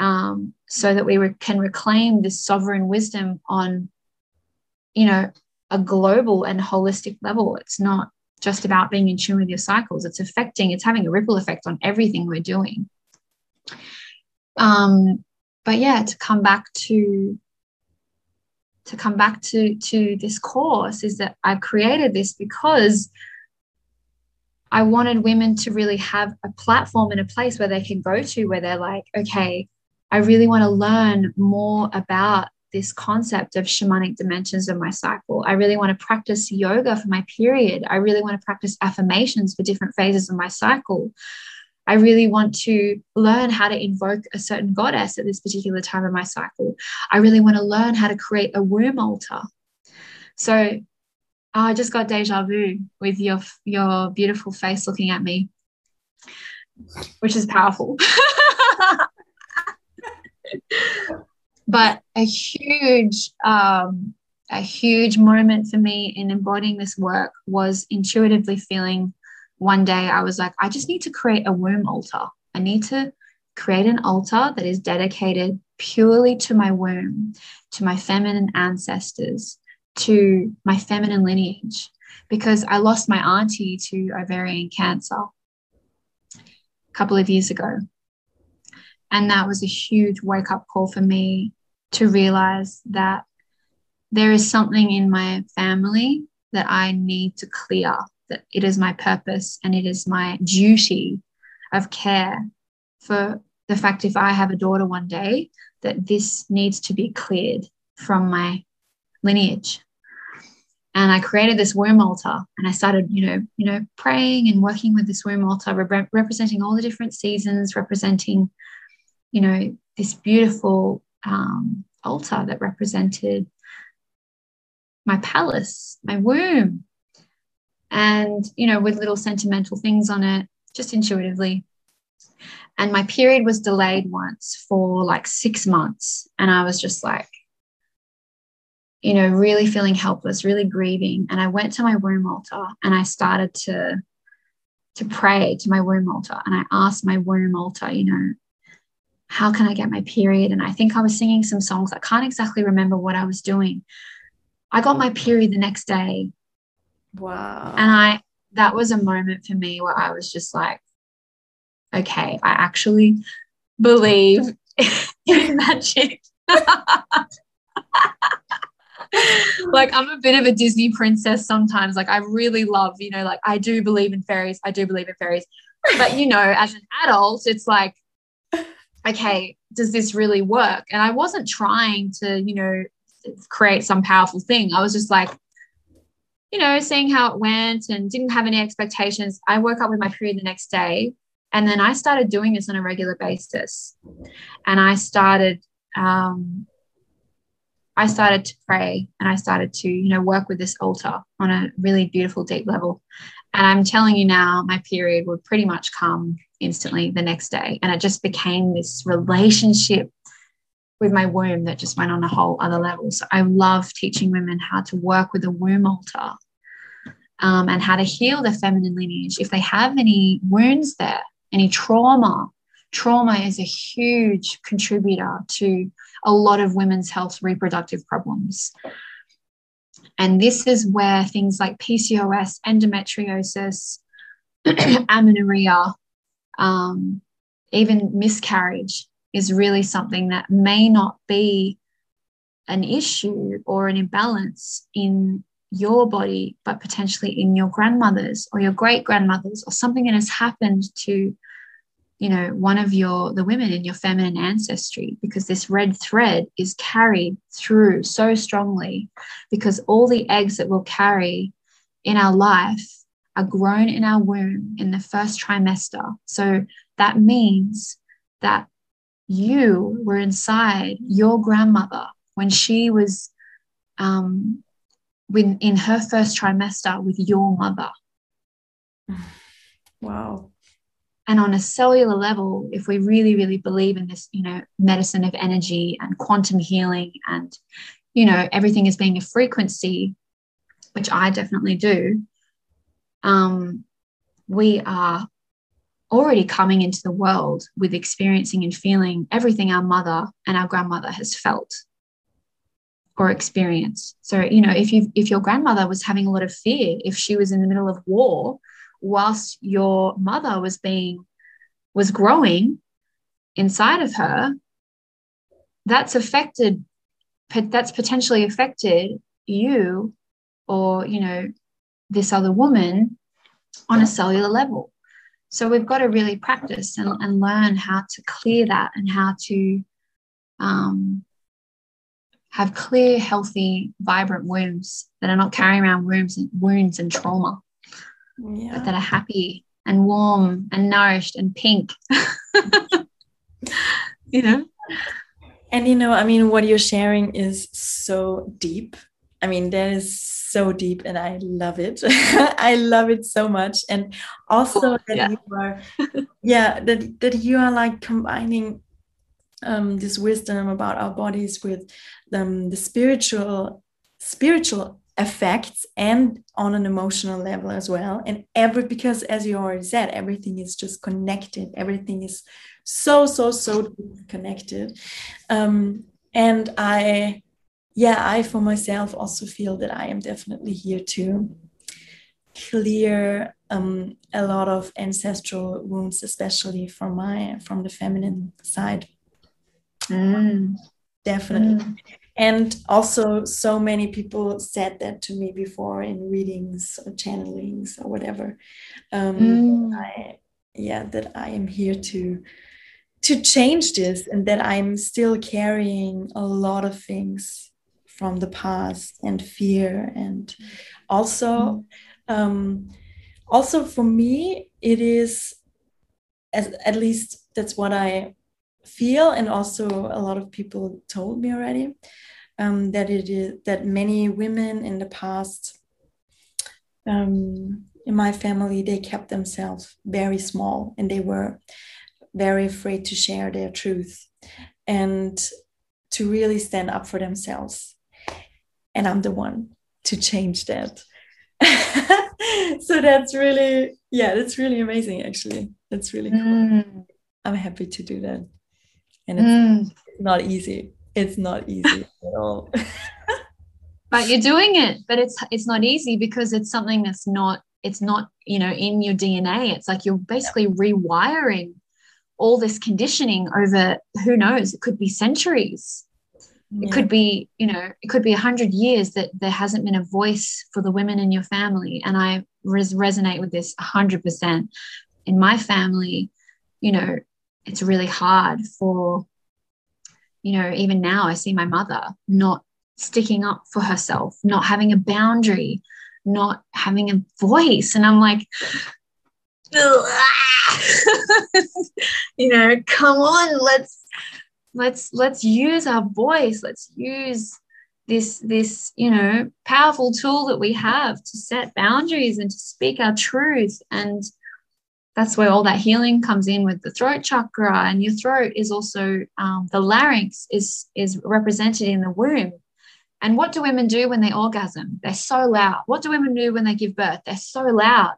um, so that we re- can reclaim this sovereign wisdom on, you know, a global and holistic level. It's not just about being in tune with your cycles. It's affecting, it's having a ripple effect on everything we're doing. Um, but yeah, to come back to to come back to to this course is that I created this because I wanted women to really have a platform and a place where they can go to where they're like, okay, I really want to learn more about this concept of shamanic dimensions of my cycle. I really want to practice yoga for my period. I really want to practice affirmations for different phases of my cycle. I really want to learn how to invoke a certain goddess at this particular time of my cycle. I really want to learn how to create a womb altar. So Oh, I just got deja vu with your your beautiful face looking at me, which is powerful. [LAUGHS] [LAUGHS] but a huge um, a huge moment for me in embodying this work was intuitively feeling one day I was like, I just need to create a womb altar. I need to create an altar that is dedicated purely to my womb, to my feminine ancestors, to my feminine lineage because I lost my auntie to ovarian cancer a couple of years ago. And that was a huge wake up call for me to realize that there is something in my family that I need to clear, that it is my purpose and it is my duty of care for the fact if I have a daughter one day, that this needs to be cleared from my lineage. And I created this womb altar and I started, you know, you know, praying and working with this womb altar, rep- representing all the different seasons, representing, you know, this beautiful um, altar that represented my palace, my womb, and you know, with little sentimental things on it, just intuitively. And my period was delayed once for like six months, and I was just like, you know, really feeling helpless, really grieving. And I went to my womb altar and I started to to pray to my womb altar. And I asked my womb altar, you know, how can I get my period? And I think I was singing some songs. I can't exactly remember what I was doing. I got my period the next day. Wow. And I that was a moment for me where I was just like, okay, I actually believe [LAUGHS] in magic. [LAUGHS] like I'm a bit of a Disney princess sometimes. Like I really love, you know, like I do believe in fairies. I do believe in fairies. But you know, as an adult, it's like, okay, does this really work? And I wasn't trying to, you know, create some powerful thing. I was just like, you know, seeing how it went and didn't have any expectations. I woke up with my period the next day. And then I started doing this on a regular basis. And I started um, I started to pray and I started to, you know, work with this altar on a really beautiful, deep level. And I'm telling you now, my period would pretty much come instantly the next day. And it just became this relationship with my womb that just went on a whole other level. So I love teaching women how to work with a womb altar um, and how to heal their feminine lineage. If they have any wounds there, any trauma, trauma is a huge contributor to a lot of women's health reproductive problems. And this is where things like PCOS, endometriosis, [CLEARS THROAT] amenorrhea, um, even miscarriage is really something that may not be an issue or an imbalance in your body, but potentially in your grandmother's or your great grandmother's or something that has happened to you know one of your the women in your feminine ancestry because this red thread is carried through so strongly because all the eggs that we'll carry in our life are grown in our womb in the first trimester. So that means that you were inside your grandmother when she was um, when in her first trimester with your mother. [SIGHS] Wow. And on a cellular level if we really really believe in this you know medicine of energy and quantum healing and you know everything is being a frequency which i definitely do um, we are already coming into the world with experiencing and feeling everything our mother and our grandmother has felt or experienced. So you know if you if your grandmother was having a lot of fear if she was in the middle of war whilst your mother was being was growing inside of her that's affected that's potentially affected you or you know this other woman on a cellular level so we've got to really practice and, and learn how to clear that and how to um, have clear, healthy, vibrant wombs that are not carrying around wounds and wounds and trauma, yeah. but that are happy and warm and nourished and pink. [LAUGHS] you know? And you know, I mean, what you're sharing is so deep. I mean, that is so deep and I love it. [LAUGHS] I love it so much. And also [LAUGHS] that yeah. you are yeah, that that you are like combining um, this wisdom about our bodies with um, the spiritual spiritual effects and on an emotional level as well and every because as you already said everything is just connected everything is so so so connected um, and i yeah i for myself also feel that i am definitely here to clear um, a lot of ancestral wounds especially from my from the feminine side Mm. Definitely. Mm. And also, so many people said that to me before in readings or channelings or whatever. Um, mm. I, yeah, that I am here to to change this, and that I'm still carrying a lot of things from the past and fear, and also, mm. um, also for me, it is, as at least that's what I feel, and also a lot of people told me already, um, that it is that many women in the past um, in my family they kept themselves very small and they were very afraid to share their truth and to really stand up for themselves. And I'm the one to change that. [LAUGHS] so that's really, yeah, that's really amazing, actually. That's really cool. Mm. I'm happy to do that and it's mm. not easy it's not easy at all [LAUGHS] but you're doing it but it's it's not easy because it's something that's not it's not you know in your dna it's like you're basically rewiring all this conditioning over who knows it could be centuries yeah. it could be you know it could be a hundred years that there hasn't been a voice for the women in your family and i res- resonate with this 100% in my family you know it's really hard for, you know, even now I see my mother not sticking up for herself, not having a boundary, not having a voice. And I'm like, [LAUGHS] you know, come on, let's let's let's use our voice. Let's use this this you know powerful tool that we have to set boundaries and to speak our truth. And that's where all that healing comes in with the throat chakra. And your throat is also um, the larynx is is represented in the womb. And what do women do when they orgasm? They're so loud. What do women do when they give birth? They're so loud.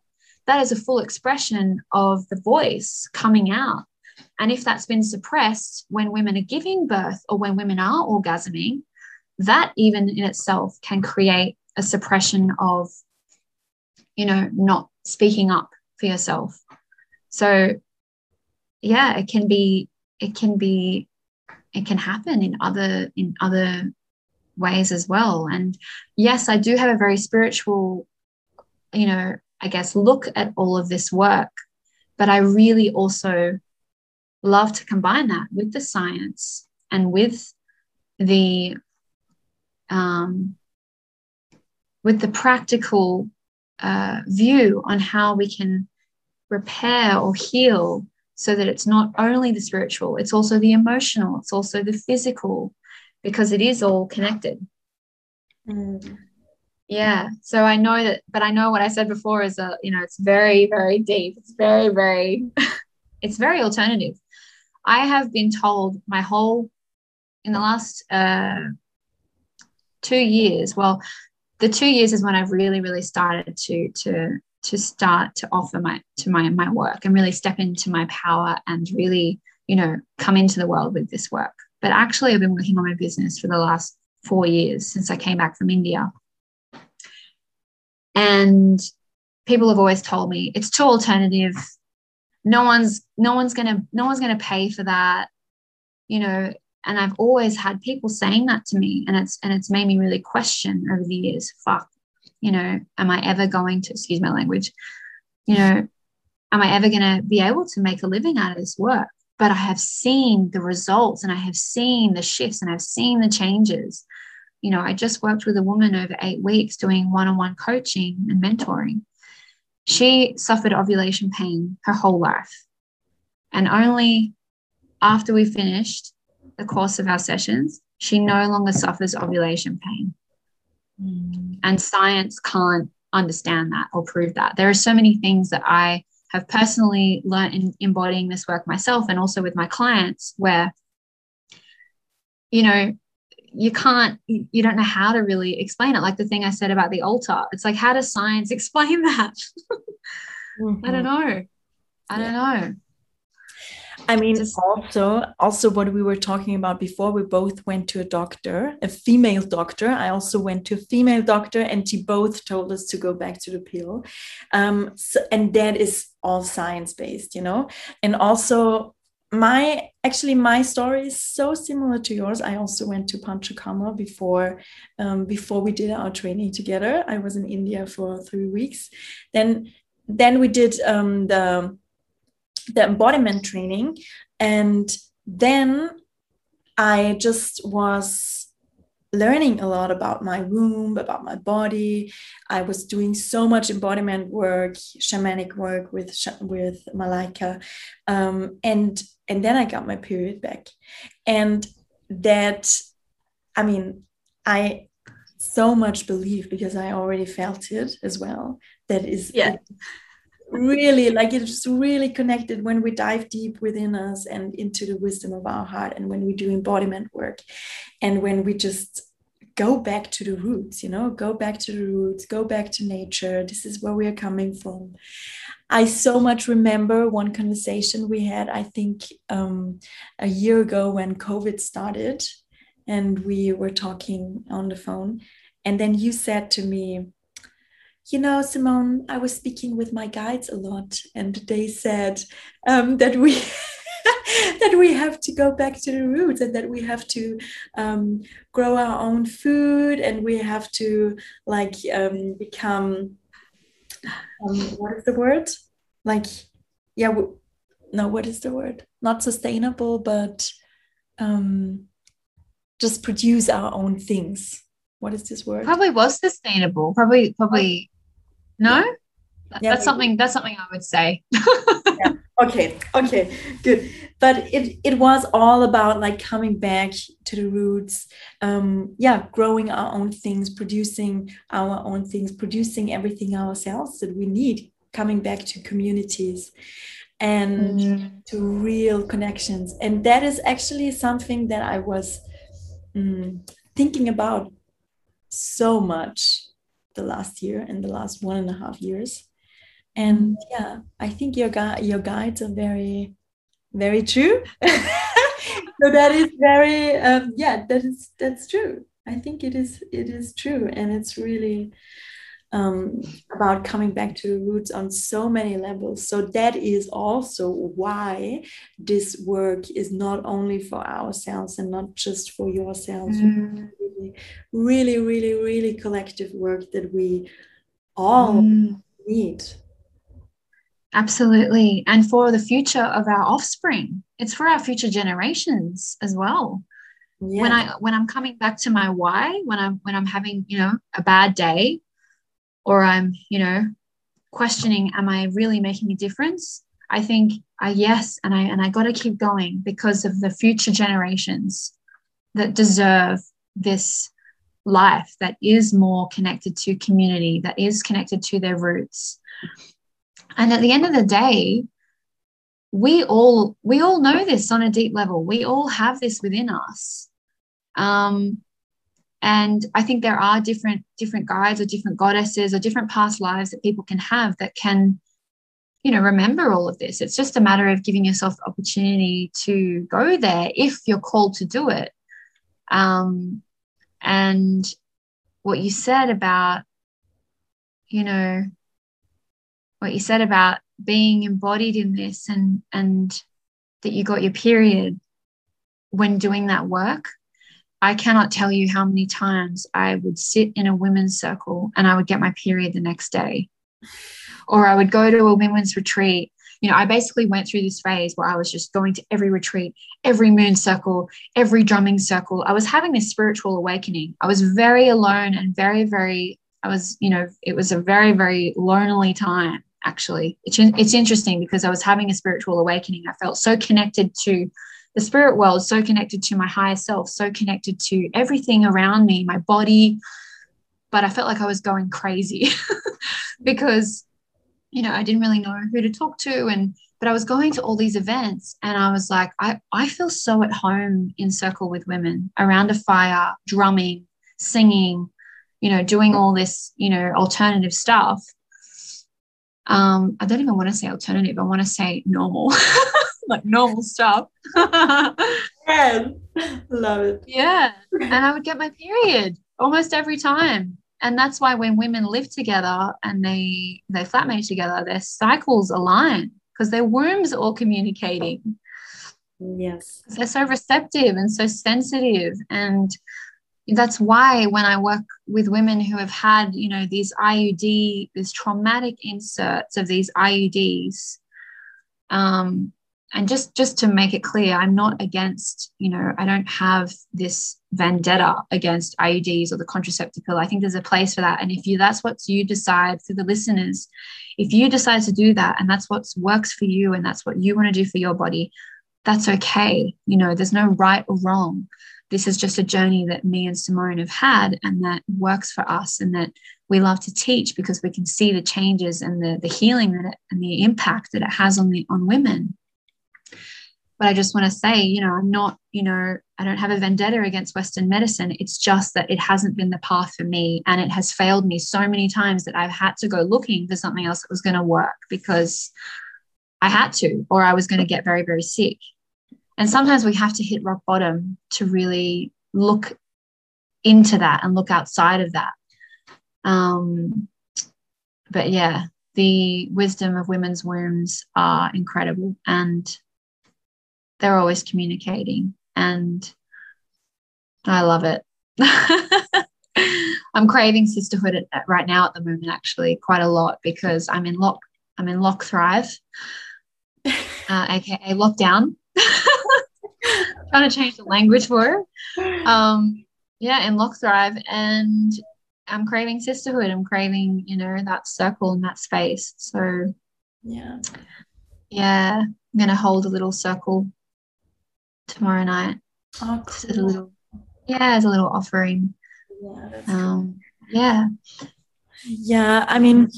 That is a full expression of the voice coming out and if that's been suppressed when women are giving birth or when women are orgasming that even in itself can create a suppression of you know not speaking up for yourself. So yeah it can be it can be it can happen in other in other ways as well. And yes i do have a very spiritual you know i guess look at all of this work but i really also love to combine that with the science and with the um, with the practical uh, view on how we can repair or heal so that it's not only the spiritual, it's also the emotional, it's also the physical, because it is all connected. Mm. Yeah. So I know that, but I know what I said before is a, you know, it's very, very deep. It's very, very, [LAUGHS] it's very alternative. I have been told my whole, in the last uh, two years, well, the two years is when I've really, really started to, to to start to offer my to my my work and really step into my power and really you know come into the world with this work. But actually i've been working on my business for the last four years since i came back from india. And people have always told me it's too alternative no one's no one's gonna no one's gonna pay for that you know and I've always had people saying that to me, and it's and it's made me really question over the years. Fuck, you know, am I ever going to excuse my language? You know, am I ever going to be able to make a living out of this work? But I have seen the results, and I have seen the shifts, and I've seen the changes. You know, I just worked with a woman over eight weeks doing one-on-one coaching and mentoring. She suffered ovulation pain her whole life, and only after we finished the course of our sessions, she no longer suffers ovulation pain. Mm. And science can't understand that or prove that. There are so many things that I have personally learned in embodying this work myself and also with my clients where, you know, you can't, you don't know how to really explain it. Like the thing I said about the altar, it's like, how does science [LAUGHS] explain that? mm-hmm. I don't know. I don't know. I mean, Just, also, also what we were talking about before, we both went to a doctor, a female doctor. I also went to a female doctor, and she both told us to go back to the pill. Um, so, and that is all science based, you know. And also, my actually my story is so similar to yours. I also went to Panchakarma before um, before we did our training together. I was in India for three weeks. Then then we did um, the the embodiment training and then i just was learning a lot about my womb about my body i was doing so much embodiment work shamanic work with with malaika um, and and then i got my period back. And that i mean i so much believe because i already felt it as well. That is yeah. [LAUGHS] really like it's really connected when we dive deep within us and into the wisdom of our heart and when we do embodiment work and when we just go back to the roots you know go back to the roots go back to nature. This is where we are coming from. I so much remember one conversation we had i think um, a year ago when covid started and we were talking on the phone. And then you said to me you know, Simone, I was speaking with my guides a lot, and they said um, that we [LAUGHS] [LAUGHS] that we have to go back to the roots and that we have to um, grow our own food and we have to like um, become um, what is the word? Like, yeah, no, what is the word? Not sustainable, but um, just produce our own things what is this word probably was sustainable probably probably no? Yeah, that's something that's something I would say. yeah. Okay. Okay. Good. But it it was all about like coming back to the roots. Um, yeah, growing our own things, producing our own things, producing everything ourselves that we need, coming back to communities and mm. to real connections. And that is actually something that I was um, thinking about so much the last year and the last one and a half years and yeah i think your gu- your guides are very very true [LAUGHS] so that is very um, yeah that is that's true i think it is it is true and it's really um, about coming back to the roots on so many levels. So that is also why this work is not only for ourselves and not just for yourselves. Mm. Really, really, really, really collective work that we all mm. need. Absolutely. And for the future of our offspring, it's for our future generations as well. Yeah. When I when I'm coming back to my why, when I'm when I'm having, you know, a bad day, or I'm, you know, questioning, am I really making a difference? I think I yes, and I and I got to keep going because of the future generations that deserve this life that is more connected to community, that is connected to their roots. And at the end of the day, we all we all know this on a deep level. We all have this within us. Um, and i think there are different different guides or different goddesses or different past lives that people can have that can you know remember all of this it's just a matter of giving yourself opportunity to go there if you're called to do it um, and what you said about you know what you said about being embodied in this and and that you got your period when doing that work, I cannot tell you how many times I would sit in a women's circle and I would get my period the next day. Or I would go to a women's retreat. You know, I basically went through this phase where I was just going to every retreat, every moon circle, every drumming circle. I was having this spiritual awakening. I was very alone and very, very, I was, you know, it was a very, very lonely time actually. It's, it's interesting because I was having a spiritual awakening. I felt so connected to the spirit world, so connected to my higher self, so connected to everything around me, my body. But I felt like I was going crazy [LAUGHS] because, you know, I didn't really know who to talk to. And, but I was going to all these events and I was like, I, I feel so at home in circle with women around a fire, drumming, singing, you know, doing all this, you know, alternative stuff um, I don't even want to say alternative. I want to say normal, [LAUGHS] like normal stuff. [LAUGHS] yeah, love it. Yeah, and I would get my period almost every time, and that's why when women live together and they they flatmate together, their cycles align because their wombs are all communicating. Yes, they're so receptive and so sensitive, and that's why when I work with women who have had, you know, these IUD, these traumatic inserts of these IUDs, um, and just just to make it clear, I'm not against, you know, I don't have this vendetta against IUDs or the contraceptive pill. I think there's a place for that, and if you that's what you decide for the listeners, if you decide to do that, and that's what works for you, and that's what you want to do for your body, that's okay. You know, there's no right or wrong this is just a journey that me and Simone have had and that works for us and that we love to teach because we can see the changes and the, the healing that it, and the impact that it has on the on women. But I just want to say, you know, I'm not, you know, I don't have a vendetta against Western medicine. It's just that it hasn't been the path for me and it has failed me so many times that I've had to go looking for something else that was going to work because I had to, or I was going to get very, very sick. And sometimes we have to hit rock bottom to really look into that and look outside of that. Um, but yeah, the wisdom of women's wombs are incredible and they're always communicating. And I love it. [LAUGHS] I'm craving sisterhood at, at, right now at the moment, actually, quite a lot because I'm in lock. I'm in lock thrive, [LAUGHS] uh, aka lockdown. [LAUGHS] trying to change the language for her. Um, yeah, in Lock Thrive. And I'm craving sisterhood. I'm craving, you know, that circle and that space. So, yeah. Yeah, I'm going to hold a little circle tomorrow night. Oh, cool. A little, yeah, as a little offering. Yeah, um, cool. yeah. Yeah, I mean,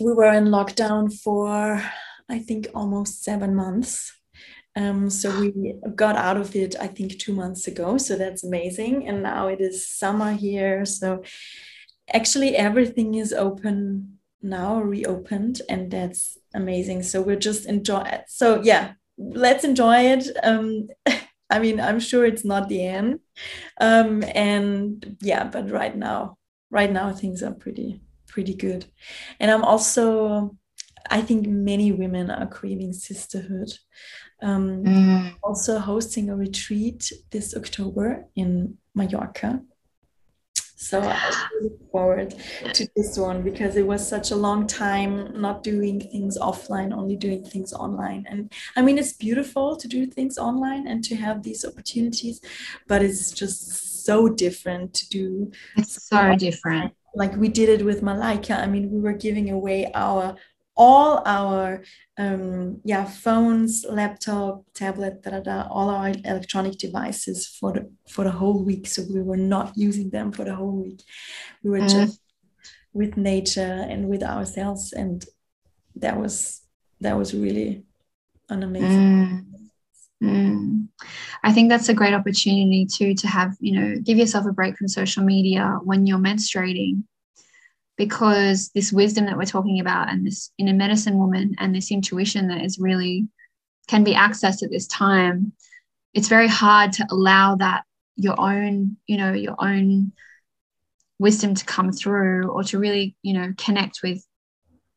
we were in lockdown for, I think, almost seven months. Um, so we got out of it, I think, two months ago. So that's amazing. And now it is summer here. So actually, everything is open now, reopened, and that's amazing. So we're just enjoy. It. So yeah, let's enjoy it. Um, [LAUGHS] I mean, I'm sure it's not the end. Um, and yeah, but right now, right now things are pretty pretty good. And I'm also, I think many women are craving sisterhood um, mm. Also hosting a retreat this October in Mallorca. So I look forward to this one because it was such a long time not doing things offline, only doing things online. And I mean, it's beautiful to do things online and to have these opportunities, but it's just so different to do. It's so different. Like we did it with Malaika. I mean, we were giving away our all our um, yeah phones, laptop, tablet, da, da, da, all our electronic devices for the for the whole week. So we were not using them for the whole week. We were mm. just with nature and with ourselves, and that was that was really an amazing. Mm. Mm. I think that's a great opportunity too to have, you know, give yourself a break from social media when you're menstruating because this wisdom that we're talking about and this inner medicine woman and this intuition that is really can be accessed at this time it's very hard to allow that your own you know your own wisdom to come through or to really you know connect with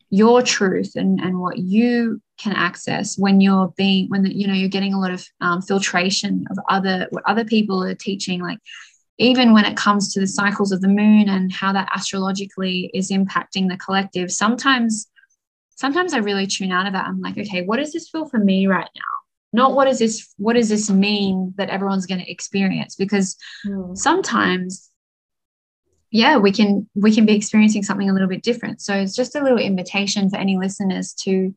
your truth and, and what you can access when you're being when you know you're getting a lot of um, filtration of other what other people are teaching like even when it comes to the cycles of the moon and how that astrologically is impacting the collective sometimes sometimes i really tune out of that. I'm like okay what does this feel for me right now? Not what does this what does this mean that everyone's going to experience? Because mm. sometimes yeah we can we can be experiencing something a little bit different. So it's just a little invitation for any listeners to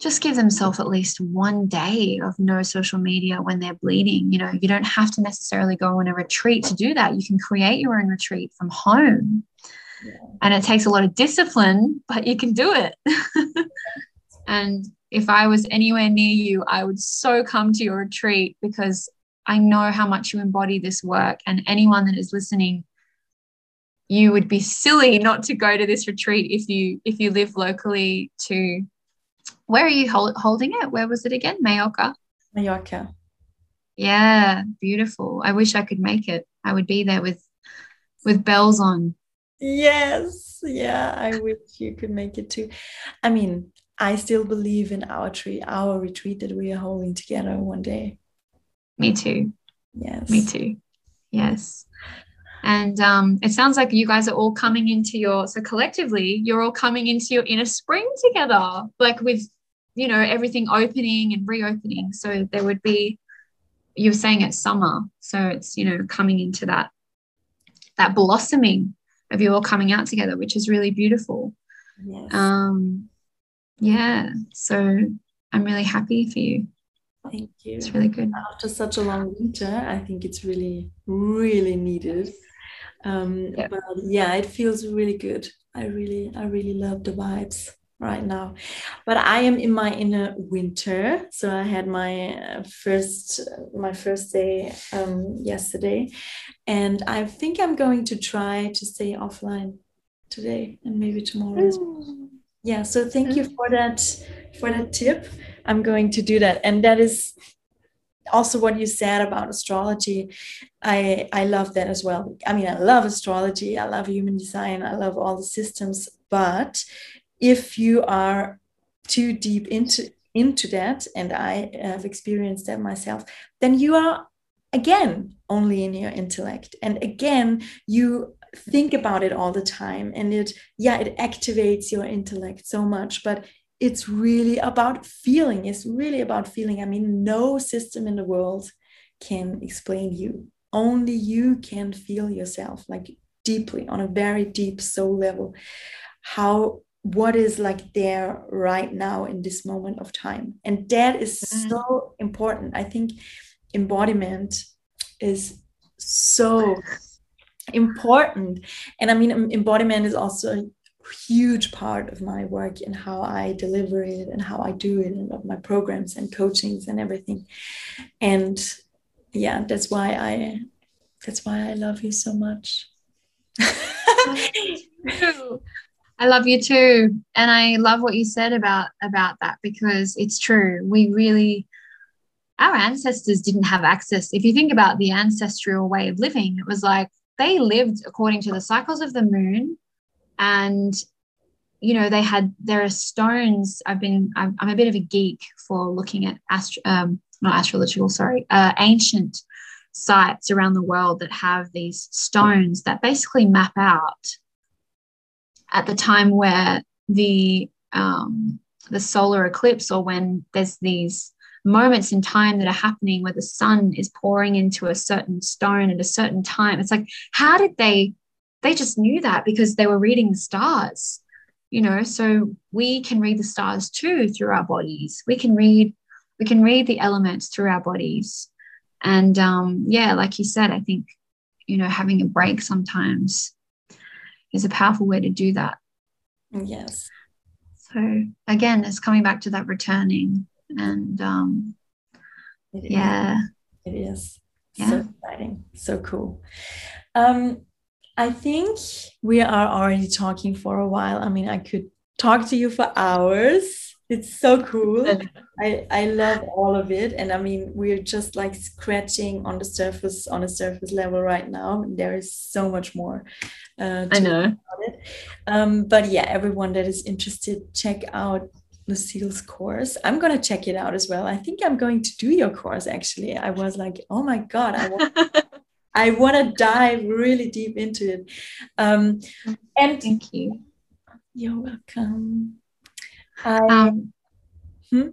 just give themselves at least one day of no social media when they're bleeding. You know you don't have to necessarily go on a retreat to do that. You can create your own retreat from home. Yeah. and it takes a lot of discipline but you can do it. [LAUGHS] And if i was anywhere near you i would so come to your retreat because i know how much you embody this work. And anyone that is listening you would be silly not to go to this retreat if you if you live locally to where are you hold, holding it? Where was it again? Mallorca? Mallorca. Yeah beautiful. I wish i could make it. I would be there with with bells on. Yes. Yeah i wish you could make it too. I mean i still believe in our tree our retreat that we are holding together one day. Me too. Yes. Me too. Yes. And um, it sounds like you guys are all coming into your so collectively you're all coming into your inner spring together like with you know everything opening and reopening. So there would be you're saying it's summer. So it's you know coming into that that blossoming of you all coming out together which is really beautiful. Yes. um yeah. So i'm really happy for you. Thank you. It's really good. After such a long winter i think it's really really needed. Um, yeah. But yeah, it feels really good. I really, I really love the vibes right now. But I am in my inner winter. So I had my uh, first, my first day um, yesterday, and I think I'm going to try to stay offline today and maybe tomorrow. Mm. Yeah. So thank you for that for that tip. I'm going to do that, and that is also what you said about astrology i i love that as well i mean i love astrology i love human design i love all the systems but if you are too deep into into that and i have experienced that myself then you are again only in your intellect and again you think about it all the time and it yeah it activates your intellect so much but it's really about feeling. It's really about feeling. I mean, no system in the world can explain you. Only you can feel yourself like deeply on a very deep soul level. How what is like there right now in this moment of time. And that is mm-hmm. so important. I think embodiment is so important. And I mean, embodiment is also a huge part of my work and how I deliver it and how I do it and of my programs and coachings and everything. And yeah, that's why I that's why I love you so much. [LAUGHS] I love you too. And I love what you said about about that because it's true. We really our ancestors didn't have access. If you think about the ancestral way of living, it was like they lived according to the cycles of the moon and you know they had there are stones i've been i'm, I'm a bit of a geek for looking at astro um, not astrological sorry uh, ancient sites around the world that have these stones that basically map out at the time where the um, the solar eclipse or when there's these moments in time that are happening where the sun is pouring into a certain stone at a certain time it's like how did they they just knew that because they were reading the stars you know? So we can read the stars too through our bodies. We can read we can read the elements through our bodies. And um yeah like you said i think you know having a break sometimes is a powerful way to do that. Yes. So again it's coming back to that returning and um it yeah. It is. Yeah. so exciting. So cool. Um I think we are already talking for a while. I mean, I could talk to you for hours. It's so cool. [LAUGHS] I, I love all of it. And I mean, we're just like scratching on the surface, on a surface level right now. There is so much more. Uh, I know. Um, but yeah, everyone that is interested, check out Lucille's course. I'm going to check it out as well. I think I'm going to do your course actually. I was like, oh my God, I want, [LAUGHS] I want to dive really deep into it. Um, and thank you. You're welcome. I, um, hmm?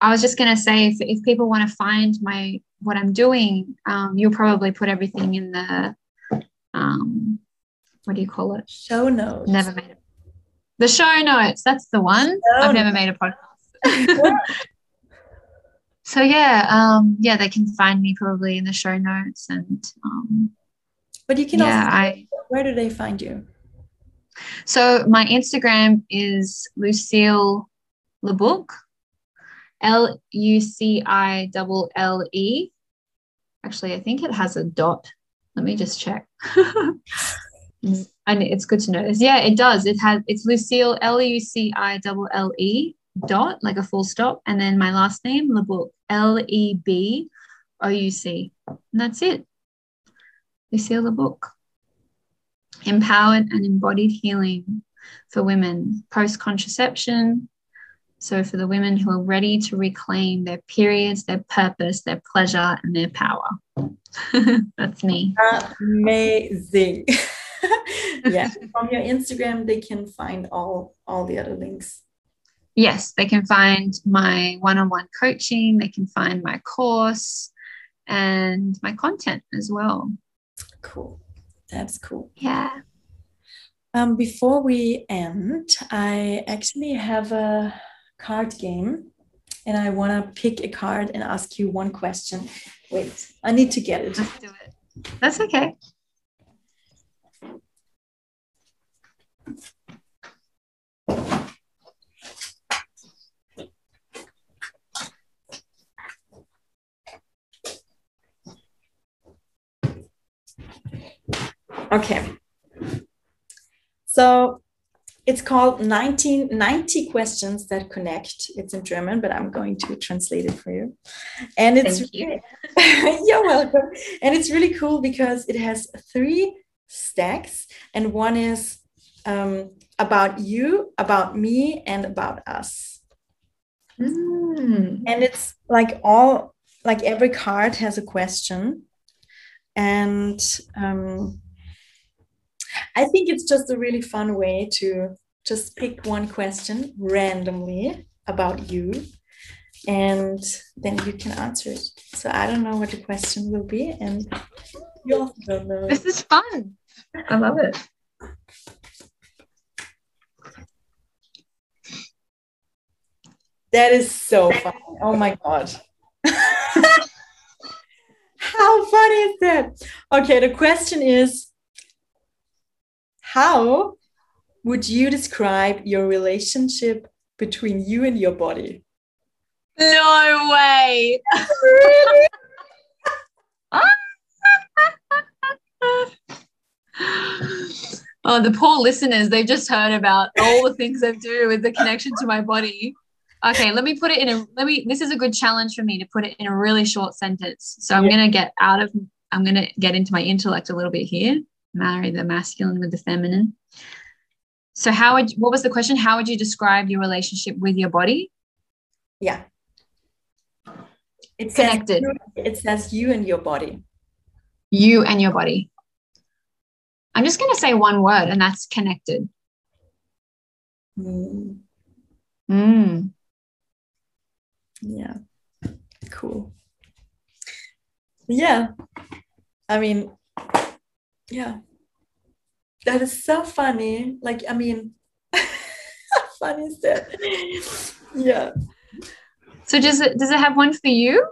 I was just going to say, if, if people want to find my what I'm doing, um, you'll probably put everything in the um, what do you call it? Show notes. Never made it. The show notes. That's the one. Show I've never made a podcast. [LAUGHS] [LAUGHS] so yeah, um, yeah, they can find me probably in the show notes and. Um, but you can yeah, also. I, where do they find you? So my Instagram is Lucille LeBouc, L U C I L L E. Actually, I think it has a dot. Let me just check. [LAUGHS] and it's good to know this. Yeah, it does. It has it's Lucille L U C I L L E dot like a full stop, and then my last name LeBouc L E B O U C, and that's it. Lucille LeBouc empowered and embodied healing for women post contraception. So, for the women who are ready to reclaim their periods, their purpose, their pleasure, and their power. [LAUGHS] That's me. Amazing. [LAUGHS] yeah. From your Instagram, they can find all all the other links. Yes, they can find my one-on-one coaching, they can find my course and my content as well. Cool. That's cool. Yeah. Um, before we end, I actually have a card game and I want to pick a card and ask you one question. Wait, I need to get it. Let's do it. That's okay. Okay. So it's called 1990 questions that connect. It's in German, but I'm going to translate it for you. And it's Thank you. [LAUGHS] you're welcome. And it's really cool because it has three stacks, and one is um, about you, about me, and about us. Mm. And it's like all like every card has a question, and um, I think it's just a really fun way to just pick one question randomly about you and then you can answer it. So I don't know what the question will be, and you also don't know. This is fun. I love it. That is so fun. Oh my God. [LAUGHS] How funny is that? Okay, the question is how would you describe your relationship between you and your body? No way. really? [LAUGHS] oh, the poor listeners, they've just heard about all the things I do with the connection to my body. Okay, let me put it in a let me this is a good challenge for me to put it in a really short sentence. So I'm yeah. gonna get out of I'm gonna get into my intellect a little bit here marry the masculine with the feminine. So, how would what was the question? How would you describe your relationship with your body? Yeah, it's connected. It says you and your body. You and your body. I'm just going to say one word, and that's connected. Mm. Mm. Yeah. Cool. Yeah. I mean, yeah. That is so funny. Like, I mean, how [LAUGHS] funny is that? yeah. So does it does it have one for you?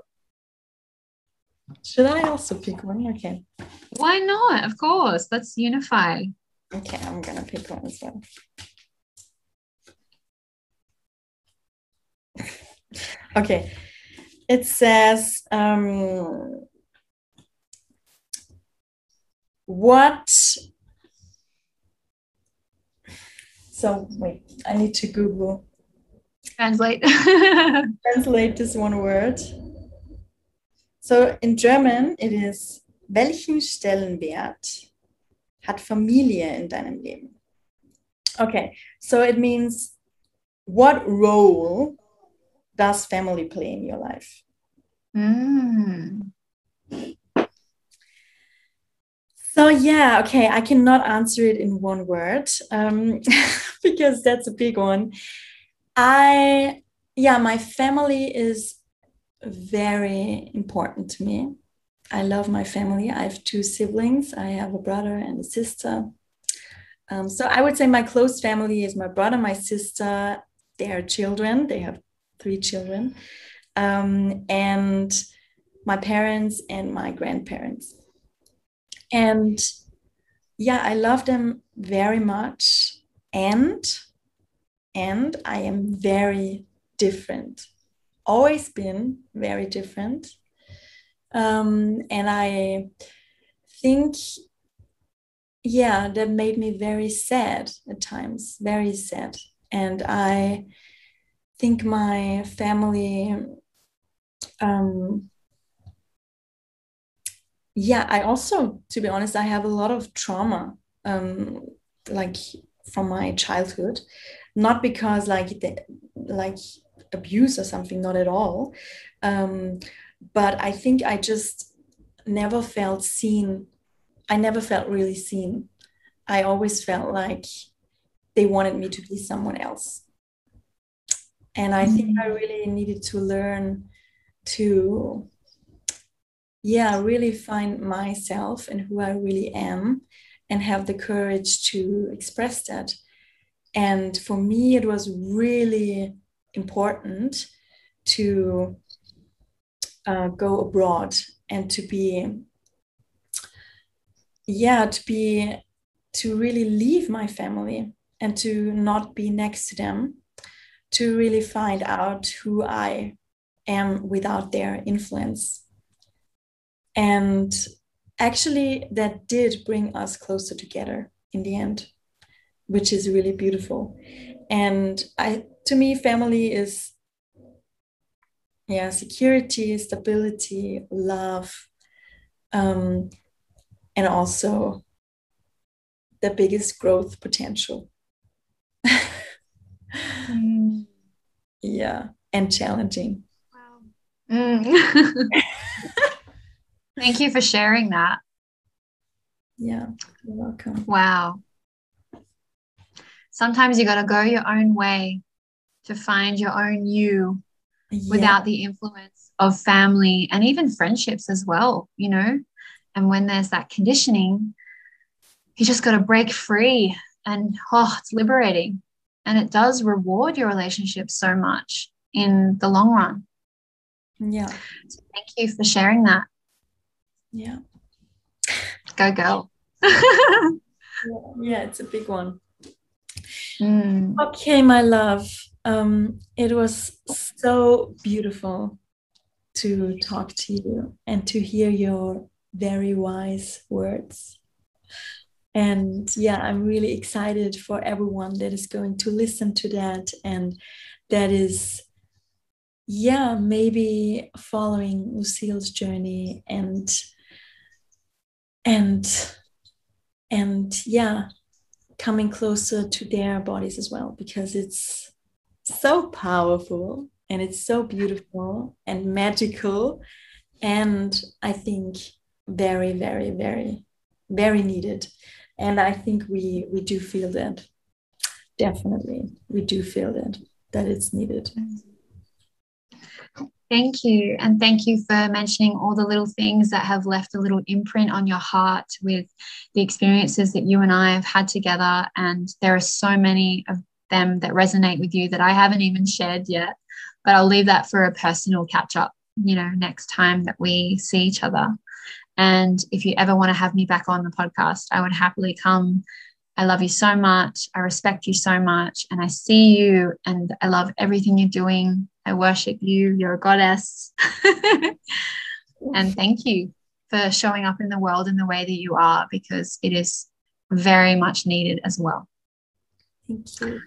Should I also pick one? Okay. Why not? Of course. Let's unify. Okay, I'm gonna pick one as well. [LAUGHS] okay. It says um what so wait i need to google Translate. [LAUGHS] Translate this one word. So in German it is welchen Stellenwert hat Familie in deinem Leben? Okay, so it means what role does family play in your life? Mm. So yeah, okay, I cannot answer it in one word um, [LAUGHS] because that's a big one. I yeah, my family is very important to me. I love my family. I have two siblings. I have a brother and a sister. Um, so I would say my close family is my brother, my sister, their children. They have three children, um, and my parents and my grandparents. And yeah, I love them very much. And and I am very different. Always been very different. Um, and I think, yeah, that made me very sad at times, very sad. And I think my family um, yeah i also to be honest i have a lot of trauma um like from my childhood. Not because like the, like abuse or something not at all. Um but i think i just never felt seen i never felt really seen. I always felt like they wanted me to be someone else. And i think i mm. really needed to learn to yeah, really find myself and who I really am and have the courage to express that. And for me, it was really important to uh, go abroad and to be, yeah, to be, to really leave my family and to not be next to them, to really find out who I am without their influence and actually, that did bring us closer together in the end, which is really beautiful. And I, to me, family is, yeah, security, stability, love, um, and also the biggest growth potential. mm. [LAUGHS] Yeah, and challenging. Wow. Mm. [LAUGHS] Thank you for sharing that. Yeah, you're welcome. Wow. Sometimes you got to go your own way to find your own you yeah. without the influence of family and even friendships as well, you know? And when there's that conditioning, you just got to break free and oh, it's liberating. And it does reward your relationship so much in the long run. Yeah. So thank you for sharing that. Yeah. Go, go. [LAUGHS] yeah, it's a big one. Mm. Okay, my love. Um, it was so beautiful to talk to you and to hear your very wise words. And yeah, I'm really excited for everyone that is going to listen to that and that is, yeah, maybe following Lucille's journey and and and yeah coming closer to their bodies as well because it's so powerful and it's so beautiful and magical. And i think very very very very needed. And i think we we do feel that. Definitely we do feel that that it's needed Thank you. And thank you for mentioning all the little things that have left a little imprint on your heart with the experiences that you and I have had together. And there are so many of them that resonate with you that I haven't even shared yet. But I'll leave that for a personal catch up, you know, next time that we see each other. And if you ever want to have me back on the podcast, I would happily come. I love you so much. I respect you so much. And I see you and I love everything you're doing. I worship you. You're a goddess. and thank you for showing up in the world in the way that you are because it is very much needed as well. Thank you.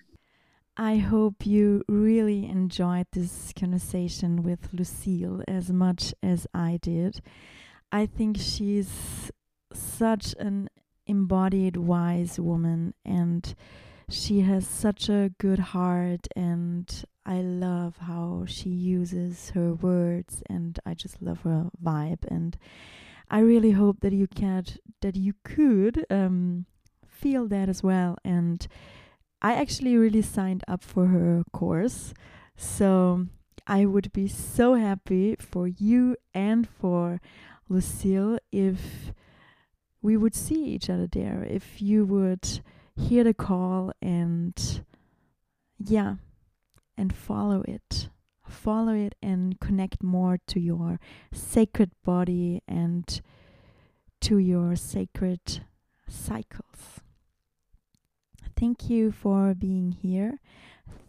I hope you really enjoyed this conversation with Lucille as much as I did. I think she's such an embodied wise woman and she has such a good heart and I love how she uses her words and I just love her vibe and I really hope that you can that you could um, feel that as well and I actually really signed up for her course. So I would be so happy for you and for Lucille if we would see each other there, if you would hear the call and, yeah, and follow it. Follow it and connect more to your sacred body and to your sacred cycles. Thank you for being here.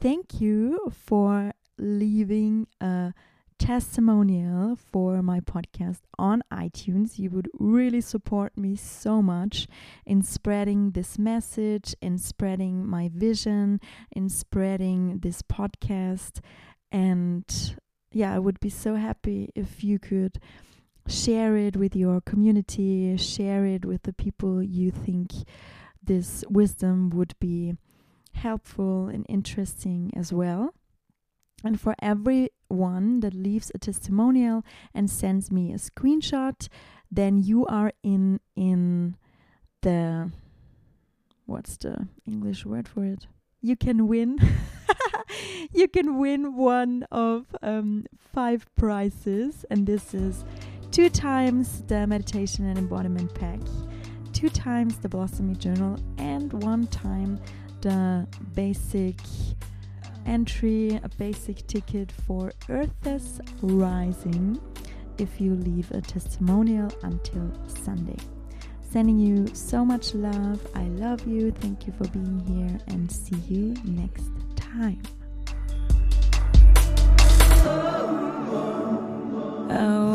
Thank you for leaving a testimonial for my podcast on iTunes. You would really support me so much in spreading this message, in spreading my vision, in spreading this podcast. And yeah, I would be so happy if you could share it with your community, share it with the people you think this wisdom would be helpful and interesting as well. And for everyone that leaves a testimonial and sends me a screenshot, then you are in in the what's the English word for it? You can win. [LAUGHS] you can win one of um, five prizes, and this is two times the meditation and embodiment pack two times the Blossomy Journal and one time the basic entry, a basic ticket for Earth's Rising if you leave a testimonial until Sunday. Sending you so much love. I love you. Thank you for being here and see you next time. Oh.